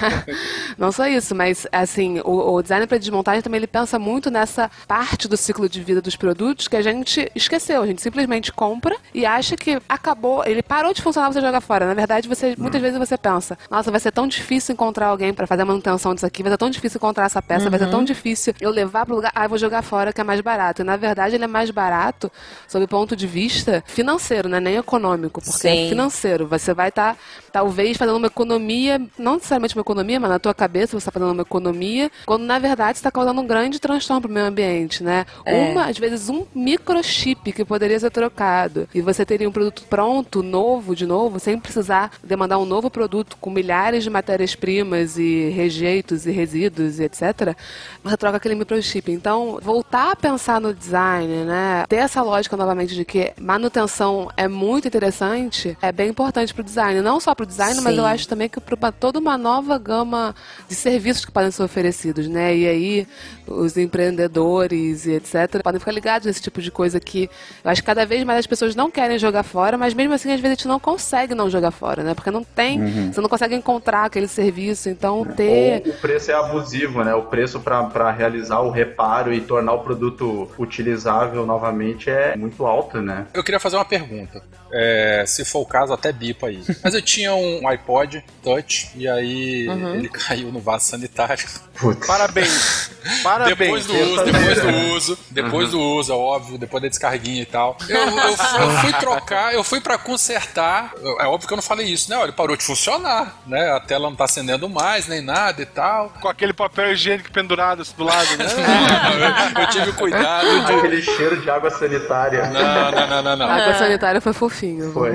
(laughs) Não só isso, mas assim, o, o design para desmontagem também ele pensa muito nessa parte do ciclo de vida dos produtos que a gente esqueceu. A gente simplesmente compra e acha que acabou, ele parou de funcionar, você joga fora. Na verdade, você muitas vezes você pensa, nossa, vai ser tão difícil encontrar alguém para fazer a manutenção disso aqui, vai ser tão difícil encontrar essa peça, vai ser tão difícil eu levar para lugar, ah, vou jogar fora que é mais barato. E na verdade, ele é mais barato sob o ponto de vista financeiro, não é nem econômico, porque Sim. é financeiro. Você vai estar, talvez, fazendo uma economia, não necessariamente uma economia, mas na tua cabeça preço, você está fazendo uma economia, quando na verdade está causando um grande transtorno para o meio ambiente, né? É. Uma, às vezes, um microchip que poderia ser trocado e você teria um produto pronto, novo, de novo, sem precisar demandar um novo produto com milhares de matérias-primas e rejeitos e resíduos e etc. Você troca aquele microchip. Então, voltar a pensar no design, né? Ter essa lógica novamente de que manutenção é muito interessante, é bem importante para o design. Não só para o design, mas Sim. eu acho também que para toda uma nova gama de serviços que podem ser oferecidos, né? E aí os empreendedores e etc. podem ficar ligados nesse tipo de coisa que eu acho que cada vez mais as pessoas não querem jogar fora, mas mesmo assim às vezes a gente não consegue não jogar fora, né? Porque não tem, você não consegue encontrar aquele serviço, então ter Ou o preço é abusivo, né? O preço para realizar o reparo e tornar o produto utilizável novamente é muito alto, né? Eu queria fazer uma pergunta. É, se for o caso, até bipa aí. Mas eu tinha um iPod Touch e aí Uhum. ele (laughs) caiu no vaso sanitário. Putz. Parabéns. Parabéns. Depois do uso, depois do uso, depois do uso, é óbvio, depois da descarguinha e tal. Eu, eu fui- eu fui trocar, eu fui pra consertar. É óbvio que eu não falei isso, né? Olha, parou de funcionar, né? A tela não tá acendendo mais, nem nada e tal. Com aquele papel higiênico pendurado do lado, né? (laughs) eu tive cuidado de. Aquele cheiro de água sanitária. Não, não, não, não, não. a água sanitária foi fofinho. Foi.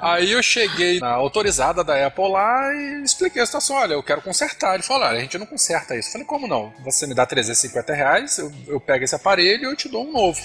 Aí eu cheguei na autorizada da Apple lá e expliquei a situação. Olha, eu quero consertar. Ele falou: a gente não conserta isso. Eu falei: como não? Você me dá 350 reais, eu, eu pego esse aparelho e eu te dou um novo.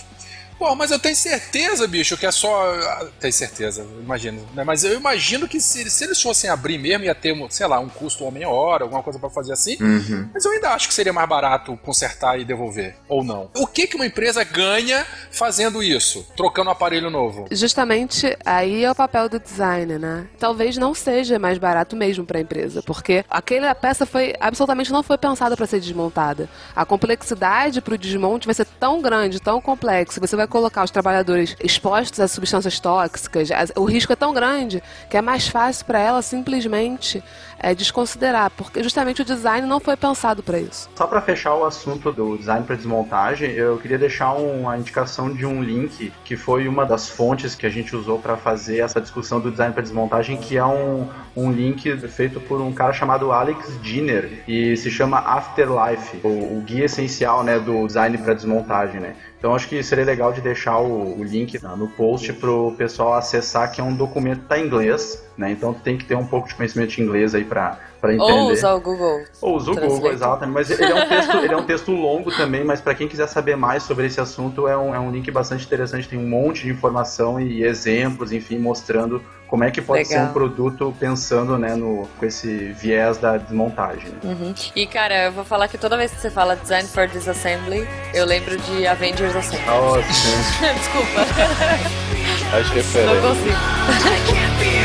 Pô, mas eu tenho certeza, bicho, que é só. ah, Tenho certeza, imagino. Né? Mas eu imagino que se, se eles fossem abrir mesmo, ia ter, sei lá, um custo uma meia hora, alguma coisa pra fazer assim. Uhum. Mas eu ainda acho que seria mais barato consertar e devolver. Ou não. O que, que uma empresa ganha fazendo isso? Trocando um aparelho novo? Justamente aí é o papel do design, né? Talvez não seja mais barato mesmo para a empresa, porque aquela peça foi absolutamente não foi pensada para ser desmontada. A complexidade para o desmonte vai ser tão grande, tão complexo, você vai colocar os trabalhadores expostos a substâncias tóxicas, as- o risco é tão grande que é mais fácil para ela simplesmente é, desconsiderar, porque justamente o design não foi pensado para isso. Só para fechar o assunto do design para desmontagem, eu queria deixar uma indicação de um link que foi uma das fontes que a gente usou para fazer essa discussão do design para desmontagem, que é um, um link feito por um cara chamado Alex Dinner e se chama Afterlife, o, o guia essencial né, do design para desmontagem. Né? Então acho que seria legal de deixar o, o link no post pro pessoal acessar, que é um documento que tá em inglês, né? Então tem que ter um pouco de conhecimento de inglês aí para entender. Ou usar o Google. Ou usa o Translate. Google, exatamente. Mas ele é um texto, ele é um texto longo também, mas para quem quiser saber mais sobre esse assunto, é um, é um link bastante interessante. Tem um monte de informação e exemplos, enfim, mostrando como é que pode ser Legal. um produto pensando né, no, com esse viés da desmontagem. né? Uhum. E cara, eu vou falar que toda vez que você fala Design for Disassembly, eu lembro de Avengers Assemble. Nossa, (laughs) Desculpa, as não referências. consigo.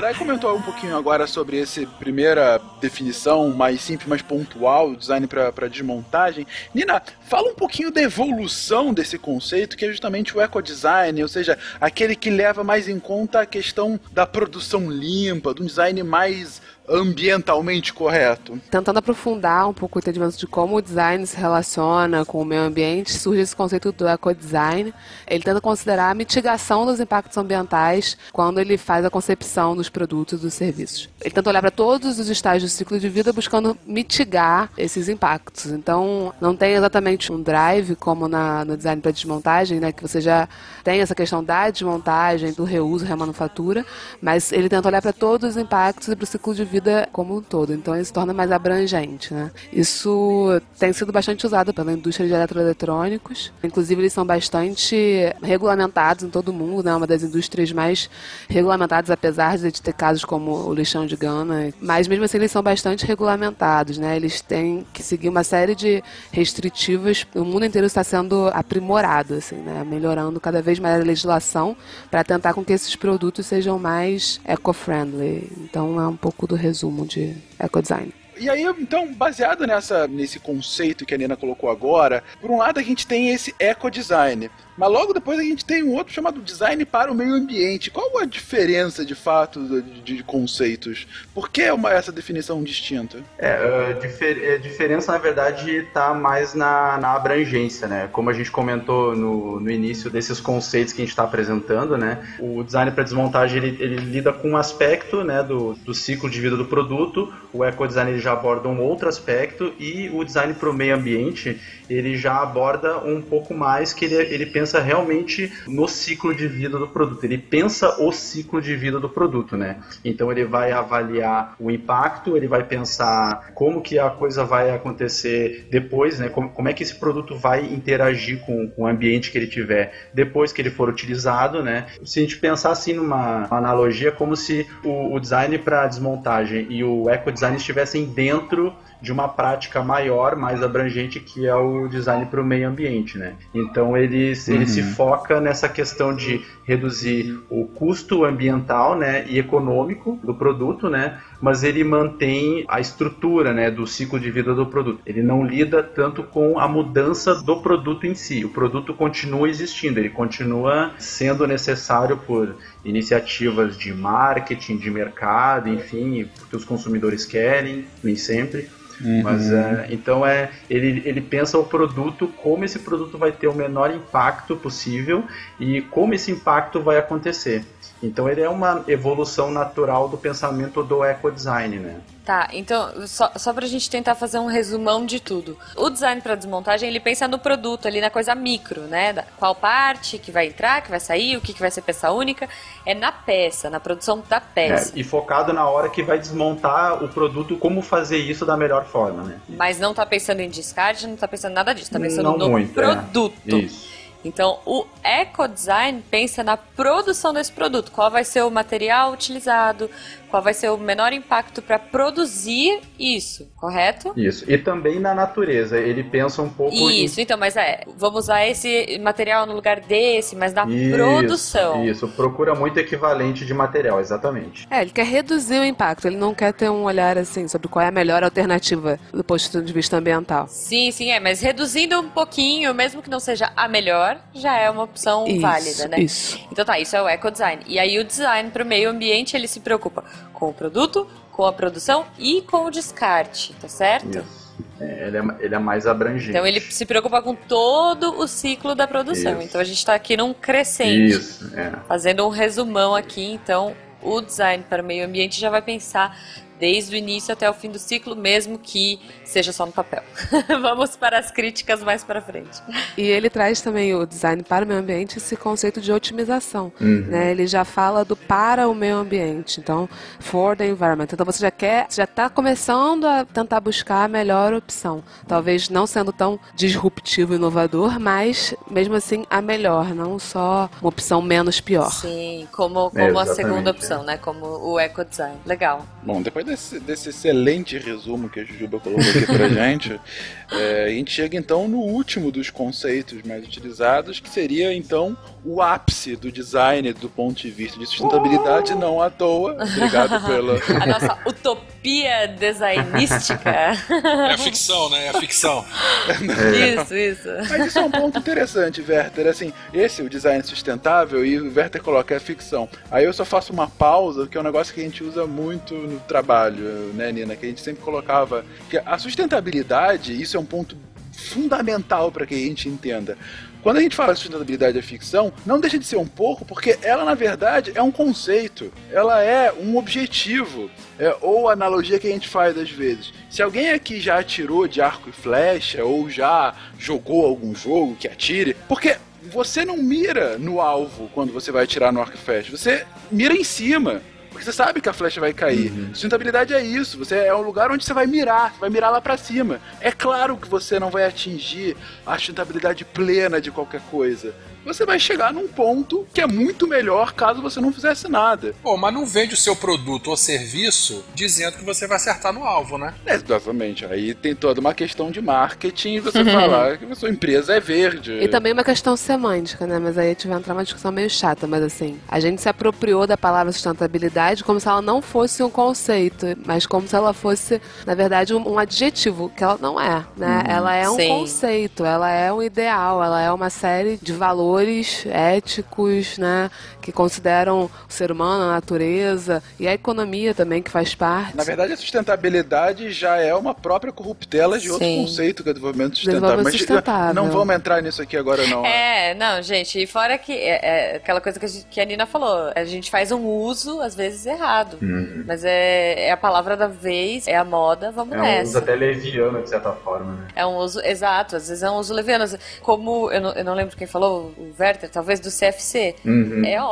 Jirai comentou um pouquinho agora sobre essa primeira definição mais simples, mais pontual, design para desmontagem. Nina, fala um pouquinho da evolução desse conceito, que é justamente o ecodesign, ou seja, aquele que leva mais em conta a questão da produção limpa, de um design mais ambientalmente correto. Tentando aprofundar um pouco o entendimento de como o design se relaciona com o meio ambiente, surge esse conceito do ecodesign. Ele tenta considerar a mitigação dos impactos ambientais quando ele faz a concepção dos produtos e dos serviços. Ele tenta olhar para todos os estágios do ciclo de vida buscando mitigar esses impactos. Então, não tem exatamente um drive como na, no design para desmontagem, né, que você já tem essa questão da desmontagem, do reuso, remanufatura, mas ele tenta olhar para todos os impactos e para o ciclo de vida vida como um todo. Então se torna mais abrangente, né? Isso tem sido bastante usado pela indústria de eletroeletrônicos. Inclusive eles são bastante regulamentados em todo o mundo, né? Uma das indústrias mais regulamentadas, apesar de ter casos como o lixão de Gana. Mas mesmo assim eles são bastante regulamentados, né? Eles têm que seguir uma série de restritivas. O mundo inteiro está sendo aprimorado, assim, né? Melhorando cada vez mais a legislação para tentar com que esses produtos sejam mais eco-friendly. Então é um pouco do resumo de eco-design. E aí, então, baseado nessa, nesse conceito que a Nina colocou agora, por um lado a gente tem esse eco-design, mas logo depois a gente tem um outro chamado design para o meio ambiente. Qual a diferença, de fato, de, de conceitos? Por que uma, essa definição distinta? É, a difer diferença, na verdade, está mais na, na abrangência, né? Como a gente comentou no, no início desses conceitos que a gente está apresentando, né? O design para desmontagem, ele, ele, lida com um aspecto né, do, do ciclo de vida do produto, o eco-design ele já aborda um outro aspecto, e o design para o meio ambiente, ele já aborda um pouco mais que ele, ele pensa realmente no ciclo de vida do produto. Ele pensa o ciclo de vida do produto, né? Então ele vai avaliar o impacto, ele vai pensar como que a coisa vai acontecer depois, né? Como, como é que esse produto vai interagir com, com o ambiente que ele tiver depois que ele for utilizado, né? Se a gente pensar assim numa analogia, como se o, o design para desmontagem e o eco design estivessem dentro de uma prática maior, mais abrangente, que é o design para o meio ambiente, né? Então ele, uhum. ele se foca nessa questão de reduzir o custo ambiental, né, e econômico do produto, né? Mas ele mantém a estrutura, né, do ciclo de vida do produto. Ele não lida tanto com a mudança do produto em si. O produto continua existindo, ele continua sendo necessário por iniciativas de marketing, de mercado, enfim, porque os consumidores querem, nem sempre. Uhum. Mas é, então é ele, ele pensa o produto, como esse produto vai ter o menor impacto possível e como esse impacto vai acontecer. Então ele é uma evolução natural do pensamento do ecodesign, né? Tá, então, só, só pra gente tentar fazer um resumão de tudo. O design para desmontagem, ele pensa no produto, ali na coisa micro, né? Da, qual parte que vai entrar, que vai sair, o que, que vai ser peça única. É na peça, na produção da peça. É, e focado na hora que vai desmontar o produto, como fazer isso da melhor forma, né? Mas não tá pensando em descarte, não tá pensando nada disso, tá pensando não no muito, é. produto. É. Isso. Então, o ecodesign pensa na produção desse produto. Qual vai ser o material utilizado, qual vai ser o menor impacto para produzir isso, correto? Isso. E também na natureza. Ele pensa um pouco. Isso, em... então, mas é, vamos usar esse material no lugar desse, mas na isso, produção. Isso, procura muito equivalente de material, exatamente. É, ele quer reduzir o impacto, ele não quer ter um olhar assim sobre qual é a melhor alternativa do ponto de vista ambiental. Sim, sim, é, mas reduzindo um pouquinho, mesmo que não seja a melhor, já é uma opção isso, válida, né? Isso. Então tá, isso é o ecodesign. E aí o design para o meio ambiente, ele se preocupa com o produto, com a produção e com o descarte, tá certo? Isso. É, ele, é, ele é mais abrangente. Então ele se preocupa com todo o ciclo da produção. Isso. Então a gente está aqui num crescente. Isso, é. Fazendo um resumão aqui, então o design para o meio ambiente já vai pensar desde o início até o fim do ciclo, mesmo que seja só no papel. (laughs) Vamos para as críticas mais para frente. E ele traz também o design para o meio ambiente esse conceito de otimização. Uhum. Né? Ele já fala do para o meio ambiente, então for the environment. Então você já quer, já está começando a tentar buscar a melhor opção. Talvez não sendo tão disruptivo e inovador, mas mesmo assim a melhor, não só uma opção menos pior. Sim, como, como a Exatamente, segunda é. opção, né? Como o eco design. Legal. Bom, depois desse, desse excelente resumo que a Jujuba colocou aqui pra (laughs) gente, é, a gente chega então no último dos conceitos mais utilizados, que seria então o ápice do design do ponto de vista de sustentabilidade, não à toa. Obrigado (laughs) pela. A nossa utopia designística. É a ficção, né? É a ficção. (laughs) isso, isso. Mas isso é um ponto interessante, Werther. Assim, esse é o design sustentável e o Werther coloca a ficção. Aí eu só faço uma pausa, que é um negócio que a gente usa muito no trabalho, né, Nina? Que a gente sempre colocava. Que a sustentabilidade, isso é um ponto fundamental para que a gente entenda. Quando a gente fala de sustentabilidade da ficção, não deixa de ser um pouco, porque ela, na verdade, é um conceito. Ela é um objetivo. É, ou analogia que a gente faz às vezes. Se alguém aqui já atirou de arco e flecha, ou já jogou algum jogo que atire, porque você não mira no alvo quando você vai atirar no arco e flecha, você mira em cima. Porque você sabe que a flecha vai cair. Sustentabilidade é isso. Você é um lugar onde você vai mirar, você vai mirar lá pra cima. É claro que você não vai atingir a sustentabilidade plena de qualquer coisa. Você vai chegar num ponto que é muito melhor caso você não fizesse nada. Pô, mas não vende o seu produto ou serviço dizendo que você vai acertar no alvo, né? Exatamente. Aí tem toda uma questão de marketing você falar que a sua empresa é verde. E também uma questão semântica, né? Mas aí a gente vai entrar numa discussão meio chata, mas assim, a gente se apropriou da palavra sustentabilidade como se ela não fosse um conceito, mas como se ela fosse, na verdade, um, um adjetivo, que ela não é, né? ela é um Sim. conceito, ela é um ideal, ela é uma série de valores éticos, né? Que consideram o ser humano, a natureza e a economia também, que faz parte. Na verdade, a sustentabilidade já é uma própria corruptela de outro Sim. conceito que é desenvolvimento sustentável. Desenvolvimento Mas sustentável. não vamos entrar nisso aqui agora, não. É, não, gente, e fora que é, é aquela coisa que a, gente- que a Nina falou, a gente faz um uso, às vezes, errado. Mas é, é a palavra da vez, é a moda, vamos É um uso nessa. até leviano, de certa forma, né? É um uso, exato, às vezes é um uso leviano. Como, eu não, eu não lembro quem falou, o Werther, talvez do CFC. Uhum. É óbvio,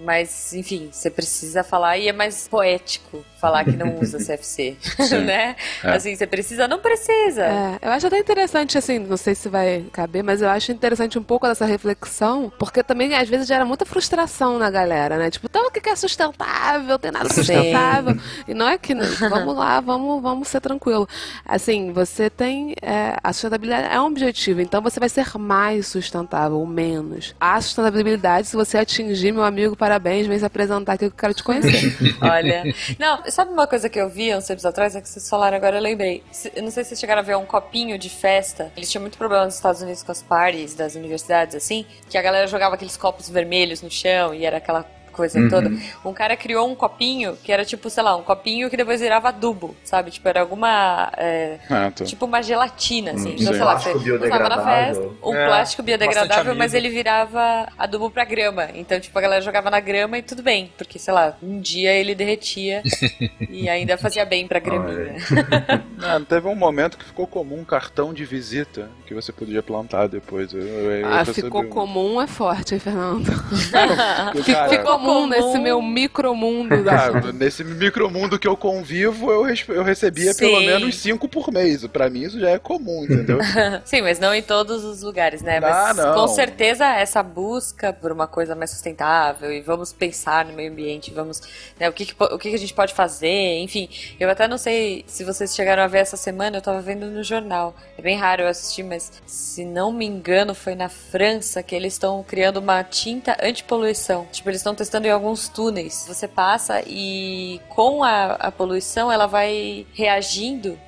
mas enfim, você precisa falar e é mais poético falar que não usa (laughs) CFC, né? Assim, você precisa, não precisa. É, eu acho até interessante, assim, não sei se vai caber, mas eu acho interessante um pouco dessa reflexão, porque também às vezes gera muita frustração na galera, né? Tipo, então o que é sustentável? Tem nada Sim. sustentável. E não é que, (laughs) vamos lá, vamos, vamos ser tranquilo. Assim, você tem, é, a sustentabilidade é um objetivo, então você vai ser mais sustentável, ou menos. A sustentabilidade, se você atingir, meu amigo, parabéns, vem se apresentar aqui que eu quero te conhecer. (laughs) Olha. Não, sabe uma coisa que eu vi uns tempos atrás? É que vocês falaram agora, eu lembrei. Eu não sei se vocês chegaram a ver um copinho de festa. Eles tinham muito problema nos Estados Unidos com as parties das universidades, assim, que a galera jogava aqueles copos vermelhos no chão e era aquela coisa toda. Um cara criou um copinho que era tipo, sei lá, um copinho que depois virava adubo, sabe? Tipo, era alguma. é, Ah, tá. Tipo uma gelatina, assim. Hum, então, sei lá, Plástico você usava na biodegradável. festa, um É, plástico biodegradável, mas ele virava adubo pra grama. Então, tipo, a galera jogava na grama e tudo bem. Porque, sei lá, um dia ele derretia e (laughs) ainda fazia bem pra graminha. (laughs) Ah, teve um momento que ficou comum um cartão de visita que você podia plantar depois. Eu, eu- eu Ah, ficou um- comum é forte, hein, Fernando? (laughs) Cara, Ficou comum nesse meu micromundo da Ah, nesse micromundo que eu convivo, eu, eu recebia Sim. pelo menos cinco por mês. Pra mim isso já é comum, entendeu? (laughs) Sim, mas não em todos os lugares, né? Ah, Mas não. com certeza essa busca por uma coisa mais sustentável e vamos pensar no meio ambiente, vamos. né, o que, que o que, que a gente pode fazer, enfim. Eu até não sei se vocês chegaram a ver essa semana, eu tava vendo no jornal. É bem raro eu assistir, mas se não me engano, foi na França que eles estão criando uma tinta antipoluição. Tipo, eles estão testando em alguns túneis. Você passa e com a, a poluição ela vai reagindo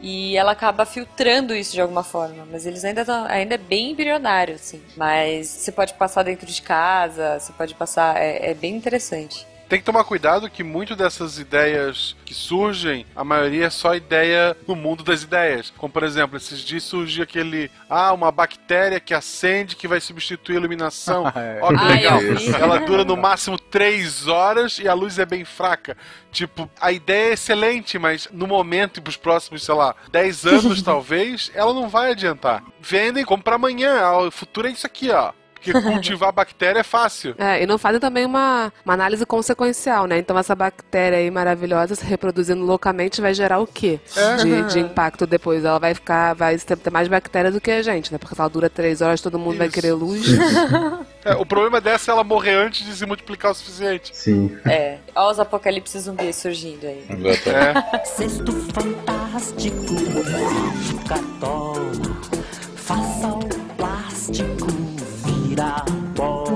e ela acaba filtrando isso de alguma forma. Mas eles ainda estão. Ainda é bem embrionário, assim. Mas você pode passar dentro de casa, você pode passar. É, é bem interessante. Tem que tomar cuidado que muito dessas ideias que surgem, a maioria é só ideia no mundo das ideias. Como, por exemplo, esses dias surgiu aquele, ah, uma bactéria que acende que vai substituir a iluminação. (laughs) É. Ó, que Ah, legal. vi. Ela dura no máximo três horas e a luz é bem fraca. Tipo, a ideia é excelente, mas no momento e pros próximos, sei lá, 10 anos (laughs) talvez, ela não vai adiantar. Vendem como pra amanhã. Ah, O futuro é isso aqui, ó. Porque cultivar bactéria é fácil. É, e não fazem também uma, uma análise consequencial, né? Então essa bactéria aí maravilhosa se reproduzindo loucamente vai gerar o quê de, de impacto depois? Ela vai ficar, vai ter mais bactéria do que a gente, né? Porque se ela dura três horas, todo mundo vai Isso. querer luz. (laughs) É, o problema dessa é ela morrer antes de se multiplicar o suficiente. Sim. É. Olha os apocalipses zumbis surgindo aí. É. Cesto fantástico, cartola, faça o plástico virar bola.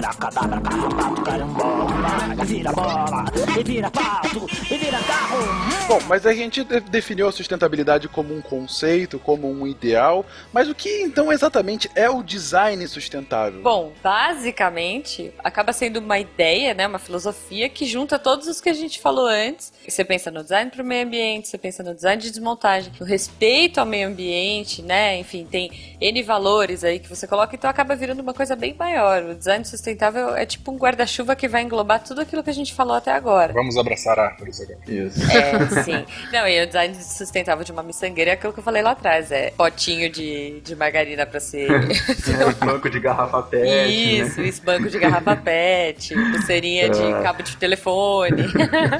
Abracadabra, carrapato, carambola, vira bola, e vira pato, e vira carro. Bom, mas a gente de- definiu a sustentabilidade como um conceito, como um ideal. Mas o que então exatamente é o design sustentável? Bom, basicamente, acaba sendo uma ideia, né, uma filosofia que junta todos os que a gente falou antes. Você pensa no design para o meio ambiente, você pensa no design de desmontagem, no respeito ao meio ambiente, né? Enfim, tem N valores aí que você coloca, então acaba virando uma coisa bem maior. O design sustentável é tipo um guarda-chuva que vai englobar tudo aquilo que a gente falou até agora. Vamos abraçar árvores agora. Isso. É, (laughs) Sim. Não, e o design sustentável de uma miçangueira é aquilo que eu falei lá atrás. É potinho de, de margarina pra ser. É, (laughs) banco de garrafa pet. Isso, né? isso, banco de garrafa pet, pulseirinha de É. cabo de telefone.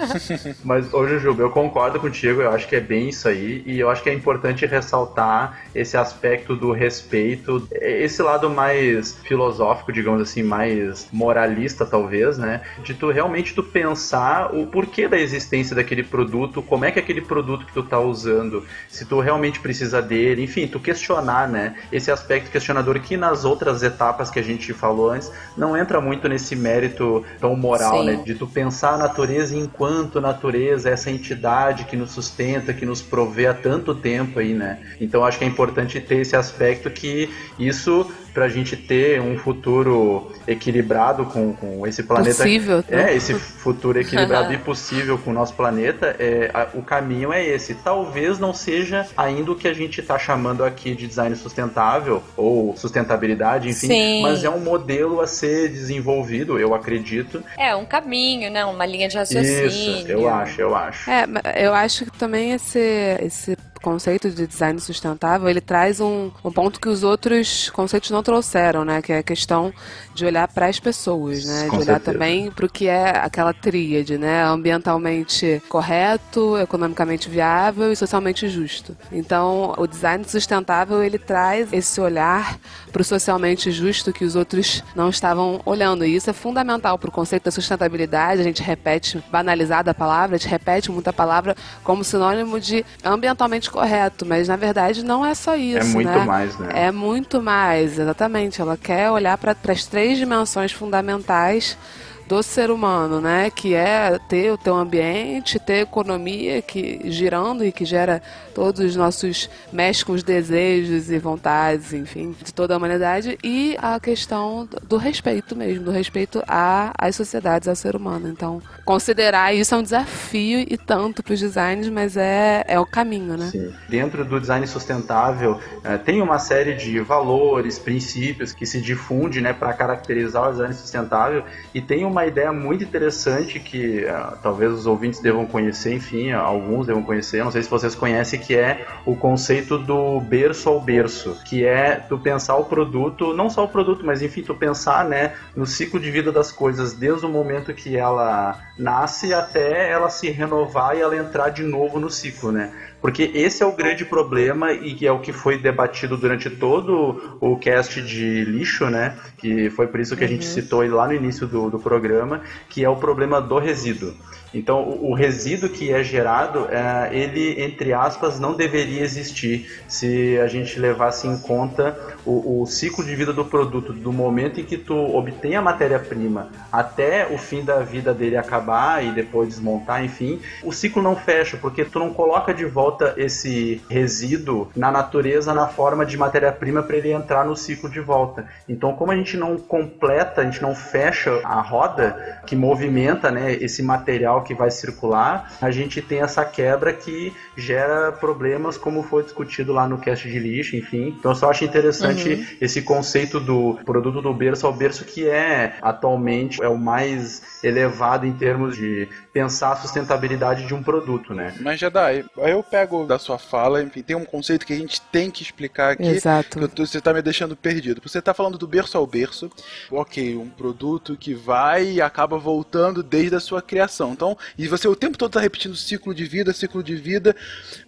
(laughs) Mas, ô Jujuba, eu concordo contigo, eu acho que é bem isso aí, e eu acho que é importante ressaltar esse aspecto do respeito, esse lado mais filosófico, digamos assim, mais moralista, talvez, né? De tu realmente tu pensar o porquê da existência daquele produto, como é que aquele produto que tu tá usando, se tu realmente precisa dele, enfim, tu questionar, né? Esse aspecto questionador que nas outras etapas que a gente falou antes, não entra muito nesse mérito tão moral, Sim. né? De tu pensar a natureza enquanto natureza, essa entidade que nos sustenta, que nos provê há tanto tempo aí, né? Então acho que é importante ter esse aspecto que isso pra gente ter um futuro equilibrado com, com esse planeta. Possível, né? É, esse futuro equilibrado e (laughs) possível com o nosso planeta, é, a- o caminho é esse. Talvez não seja ainda o que a gente está chamando aqui de design sustentável ou sustentabilidade, enfim, Sim. mas é um modelo a ser desenvolvido, eu acredito. É, um caminho, né? Uma linha de raciocínio. Isso, eu acho, eu acho. É, eu acho que também esse, esse conceito de design sustentável, ele traz um, um ponto que os outros conceitos não trouxeram, né? Que é a questão de olhar para as pessoas, né? Com de olhar certeza. também para o que é aquela tríade, né? Ambientalmente correto, economicamente viável e socialmente justo. Então, o design sustentável, ele traz esse olhar para o socialmente justo que os outros não estavam olhando. E isso é fundamental para o conceito da sustentabilidade. A gente repete, banalizada a palavra, a gente repete muita palavra como sinônimo de ambientalmente correto, mas na verdade não é só isso. é muito né? mais, né? É muito mais, exatamente. Ela quer olhar para as três dimensões fundamentais do ser humano, né? Que é ter o teu ambiente, ter economia que girando e que gera todos os nossos mexe com os desejos e vontades, enfim, de toda a humanidade e a questão do- respeito mesmo, do respeito à- às sociedades, ao ser humano. Então, considerar isso é um desafio e tanto para os designs, mas é, é o caminho, né? Sim. Dentro do design sustentável, eh, tem uma série de valores, princípios que se difunde né, para caracterizar o design sustentável e tem uma ideia muito interessante que eh, talvez os ouvintes devam conhecer, enfim, alguns devam conhecer, não sei se vocês conhecem, que é o conceito do berço ao berço, que é tu pensar o produto, não só o produto, mas enfim, tu pensar né, no ciclo de vida das coisas, desde o momento que ela nasce até ela se renovar e ela entrar de novo no ciclo, né? Porque esse é o grande problema e que é o que foi debatido durante todo o cast de lixo, né? Que foi por isso que a gente citou ele lá no início do, do programa, que é o problema do resíduo. Então, o, o resíduo que é gerado, é, ele, entre aspas, não deveria existir se a gente levasse em conta o, o ciclo de vida do produto, do momento em que tu obtém a matéria-prima até o fim da vida dele acabar e depois desmontar, enfim, o ciclo não fecha, porque tu não coloca de volta esse resíduo na natureza na forma de matéria-prima para ele entrar no ciclo de volta. Então, como a gente não completa, a gente não fecha a roda que movimenta né, esse material que vai circular, a gente tem essa quebra que gera problemas, como foi discutido lá no cast de lixo, enfim. Então, eu só acho interessante esse conceito do produto do berço ao berço, que é atualmente é o mais elevado em termos de pensar a sustentabilidade de um produto, né? Mas, Jedi, aí eu pego da sua fala, enfim, tem um conceito que a gente tem que explicar aqui. Exato. tô- você tá me deixando perdido. Você tá falando do berço ao berço. Ok, um produto que vai e acaba voltando desde a sua criação. Então, e você o tempo todo tá repetindo ciclo de vida, ciclo de vida.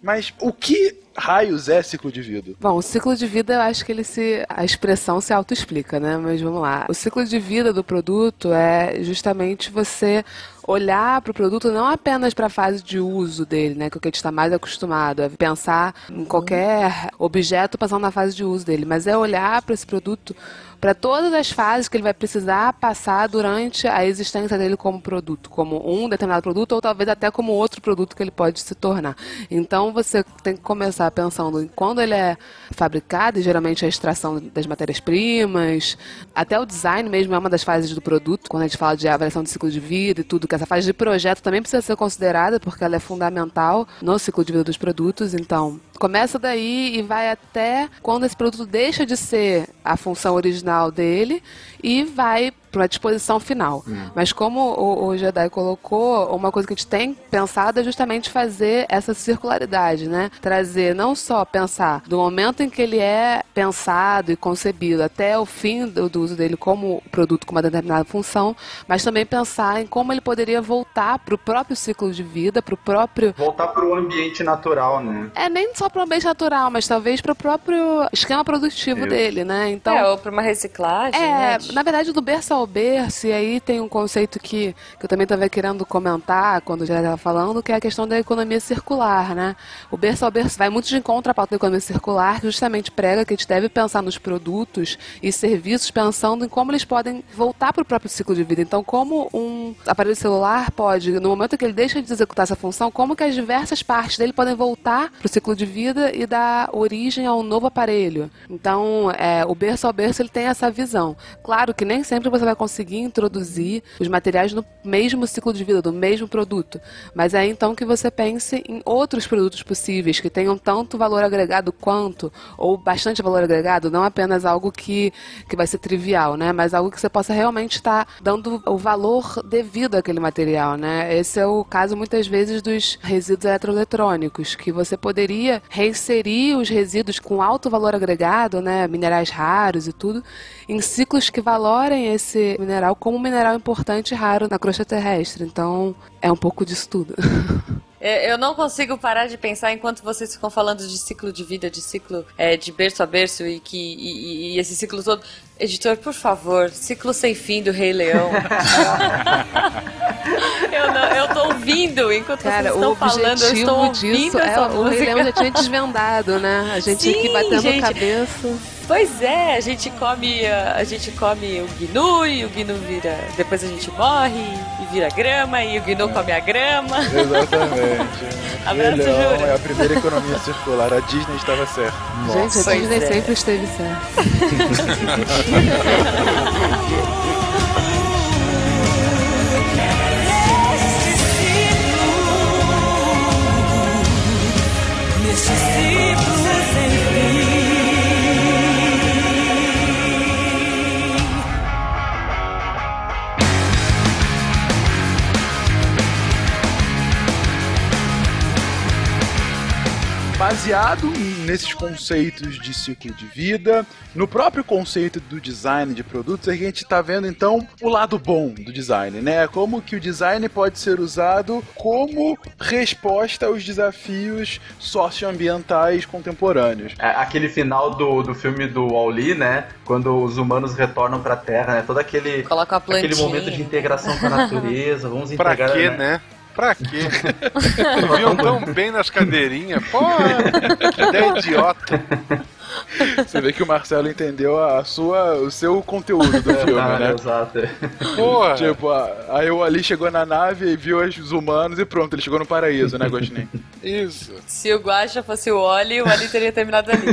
Mas o que raios é ciclo de vida? Bom, o ciclo de vida, eu acho que ele se. a expressão se autoexplica, né? Mas vamos lá. O ciclo de vida do produto é justamente você olhar para o produto não apenas para a fase de uso dele, né? Que é o que a gente está mais acostumado, é pensar em qualquer objeto passando na fase de uso dele, mas é olhar para esse produto para todas as fases que ele vai precisar passar durante a existência dele como produto, como um determinado produto ou talvez até como outro produto que ele pode se tornar. Então você tem que começar pensando em quando ele é fabricado, e geralmente a extração das matérias-primas, até o design mesmo é uma das fases do produto, quando a gente fala de avaliação de ciclo de vida e tudo, que essa fase de projeto também precisa ser considerada porque ela é fundamental no ciclo de vida dos produtos, então começa daí e vai até quando esse produto deixa de ser a função original dele e vai para a disposição final. Mas como o, o Jedi colocou, uma coisa que a gente tem pensado é justamente fazer essa circularidade, né? Trazer não só pensar do momento em que ele é pensado e concebido até o fim do, do uso dele como produto com uma determinada função, mas também pensar em como ele poderia voltar para o próprio ciclo de vida, para o próprio Voltar pro ambiente natural, né? é nem só para o ambiente natural, mas talvez para o próprio esquema produtivo Isso. dele, né? Então é, ou pra uma reciclagem, é, né? na verdade, do berço ao berço, e aí tem um conceito que, que eu também estava querendo comentar quando já estava falando, que é a questão da economia circular, né? O berço ao berço vai muito de encontro à pauta da economia circular, que justamente prega que a gente deve pensar nos produtos e serviços pensando em como eles podem voltar para o próprio ciclo de vida. Então, como um aparelho celular pode, no momento que ele deixa de executar essa função, como que as diversas partes dele podem voltar para o ciclo de vida e dar origem a um novo aparelho. Então, é, o berço ao berço ele tem essa visão. Claro que nem sempre você vai conseguir introduzir os materiais no mesmo ciclo de vida, do mesmo produto. Mas é então que você pense em outros produtos possíveis que tenham tanto valor agregado quanto, ou bastante valor agregado, não apenas algo que, que vai ser trivial, né? Mas algo que você possa realmente estar dando o valor devido àquele material, né? Esse é o caso muitas vezes dos resíduos eletroeletrônicos, que você poderia reinserir os resíduos com alto valor agregado, né? Minerais raros e tudo, em ciclos que valorem esse mineral como um mineral importante e raro na crosta terrestre. Então, é um pouco disso tudo. (laughs) É, Eu não consigo parar de pensar enquanto vocês ficam falando de ciclo de vida, de ciclo é, de berço a berço e que e, e- esse ciclo todo. Editor, por favor, ciclo sem fim do Rei Leão. (laughs) eu, não, eu tô ouvindo enquanto Cara, vocês o estão falando, eu estou ouvindo disso é essa o Rei Leão música. já tinha desvendado, né? A gente Sim, aqui batendo gente. cabeça. Pois é, a gente come a, gente come o gnu e o gnu vira. Depois a gente morre e vira grama e o gnu come a grama. Exatamente. (laughs) Abraço, Jura. é a primeira economia circular. A Disney estava certa. Gente, a Disney é. sempre esteve certa. (laughs) Necessito Baseado nesses conceitos de ciclo de vida, no próprio conceito do design de produtos, a gente está vendo então o lado bom do design, né? Como que o design pode ser usado como resposta aos desafios socioambientais contemporâneos. É, aquele final do, do filme do Wall-E, né? Quando os humanos retornam pra Terra, né? Todo aquele, Coloca uma aquele momento de integração com a (laughs) natureza. Vamos Pra integrar, quê, né? Pra quê? Viviam tão bem nas cadeirinhas. Pô, que ideia idiota. Você vê que o Marcelo entendeu a sua, o seu conteúdo do filme, Ah, né? Exato. Porra. Tipo, aí o Ali chegou na nave e viu os humanos e pronto, ele chegou no paraíso, né, Gostinho? Isso. Se o Guaxa fosse o Oli, o Ali teria terminado ali.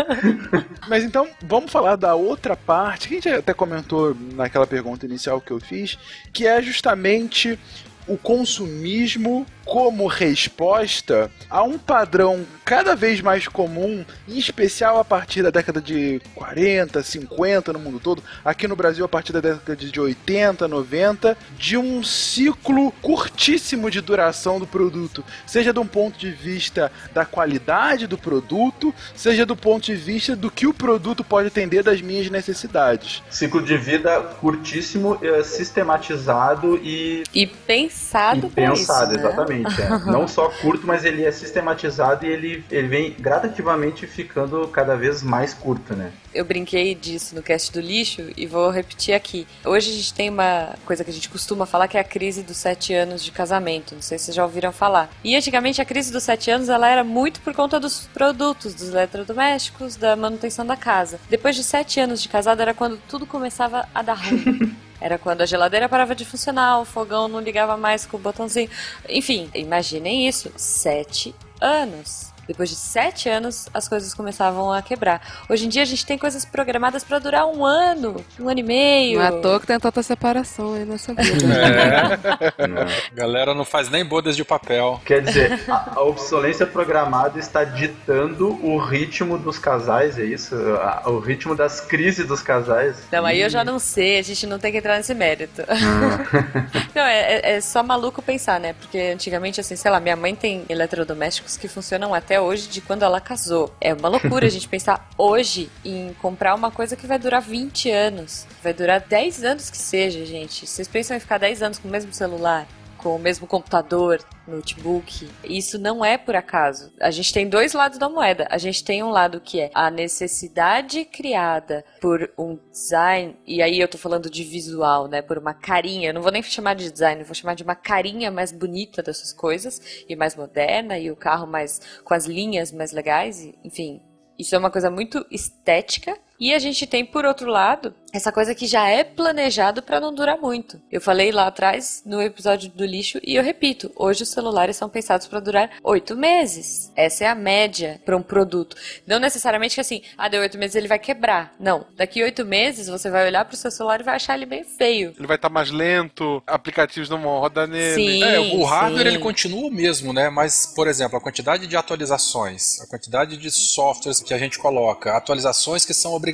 (laughs) Mas então, vamos falar da outra parte, que a gente até comentou naquela pergunta inicial que eu fiz, que é justamente o consumismo como resposta a um padrão cada vez mais comum, em especial a partir da década de 40, 50 no mundo todo, aqui no Brasil a partir da década de 80, 90, de um ciclo curtíssimo de duração do produto, seja de um ponto de vista da qualidade do produto, seja do ponto de vista do que o produto pode atender das minhas necessidades. Ciclo de vida curtíssimo, eh, sistematizado e, E pensado e pensado, isso, né? exatamente. é. (laughs) Não só curto, mas ele é sistematizado e ele, ele vem gradativamente ficando cada vez mais curto, né? Eu brinquei disso no cast do lixo e vou repetir aqui. Hoje a gente tem uma coisa que a gente costuma falar que é a crise dos sete anos de casamento. Não sei se vocês já ouviram falar. E antigamente a crise dos sete anos ela era muito por conta dos produtos, dos eletrodomésticos, da manutenção da casa. Depois de sete anos de casado era quando tudo começava a dar ruim. (laughs) Era quando a geladeira parava de funcionar, o fogão não ligava mais com o botãozinho. Enfim, imaginem isso. Sete anos. Depois de sete anos, as coisas começavam a quebrar. Hoje em dia a gente tem coisas programadas pra durar um ano, um ano e meio. Não é à toa que tem tanta separação aí nessa vida. (laughs) É. Galera não faz nem bodas de papel. Quer dizer, a, a obsolência programada está ditando o ritmo dos casais, é isso? A- o ritmo das crises dos casais. Não, aí eu já não sei, a gente não tem que entrar nesse mérito. (laughs) não, é, é- é só maluco pensar, né? Porque antigamente, assim, sei lá, minha mãe tem eletrodomésticos que funcionam até hoje de quando ela casou. É uma loucura a gente (laughs) pensar hoje em comprar uma coisa que vai durar 20 anos. Vai durar 10 anos que seja, gente. Vocês pensam em ficar 10 anos com o mesmo celular? Com o mesmo computador, notebook. Isso não é por acaso. A gente tem dois lados da moeda. A gente tem um lado que é a necessidade criada por um design, e aí eu tô falando de visual, né? Por uma carinha. Eu não vou nem chamar de design, vou chamar de uma carinha mais bonita dessas coisas e mais moderna, e o carro mais com as linhas mais legais, e, enfim. Isso é uma coisa muito estética. E a gente tem, por outro lado, essa coisa que já é planejado para não durar muito. Eu falei lá atrás, no episódio do lixo, e eu repito: hoje os celulares são pensados para durar oito meses. Essa é a média para um produto. Não necessariamente que assim, ah, deu oito meses ele vai quebrar. Não. Daqui oito meses você vai olhar pro seu celular e vai achar ele bem feio. Ele vai estar mais lento, aplicativos não vão rodar nele. Sim. É, o hardware sim. ele continua o mesmo, né? Mas, por exemplo, a quantidade de atualizações, a quantidade de softwares que a gente coloca, atualizações que são obrigatórias,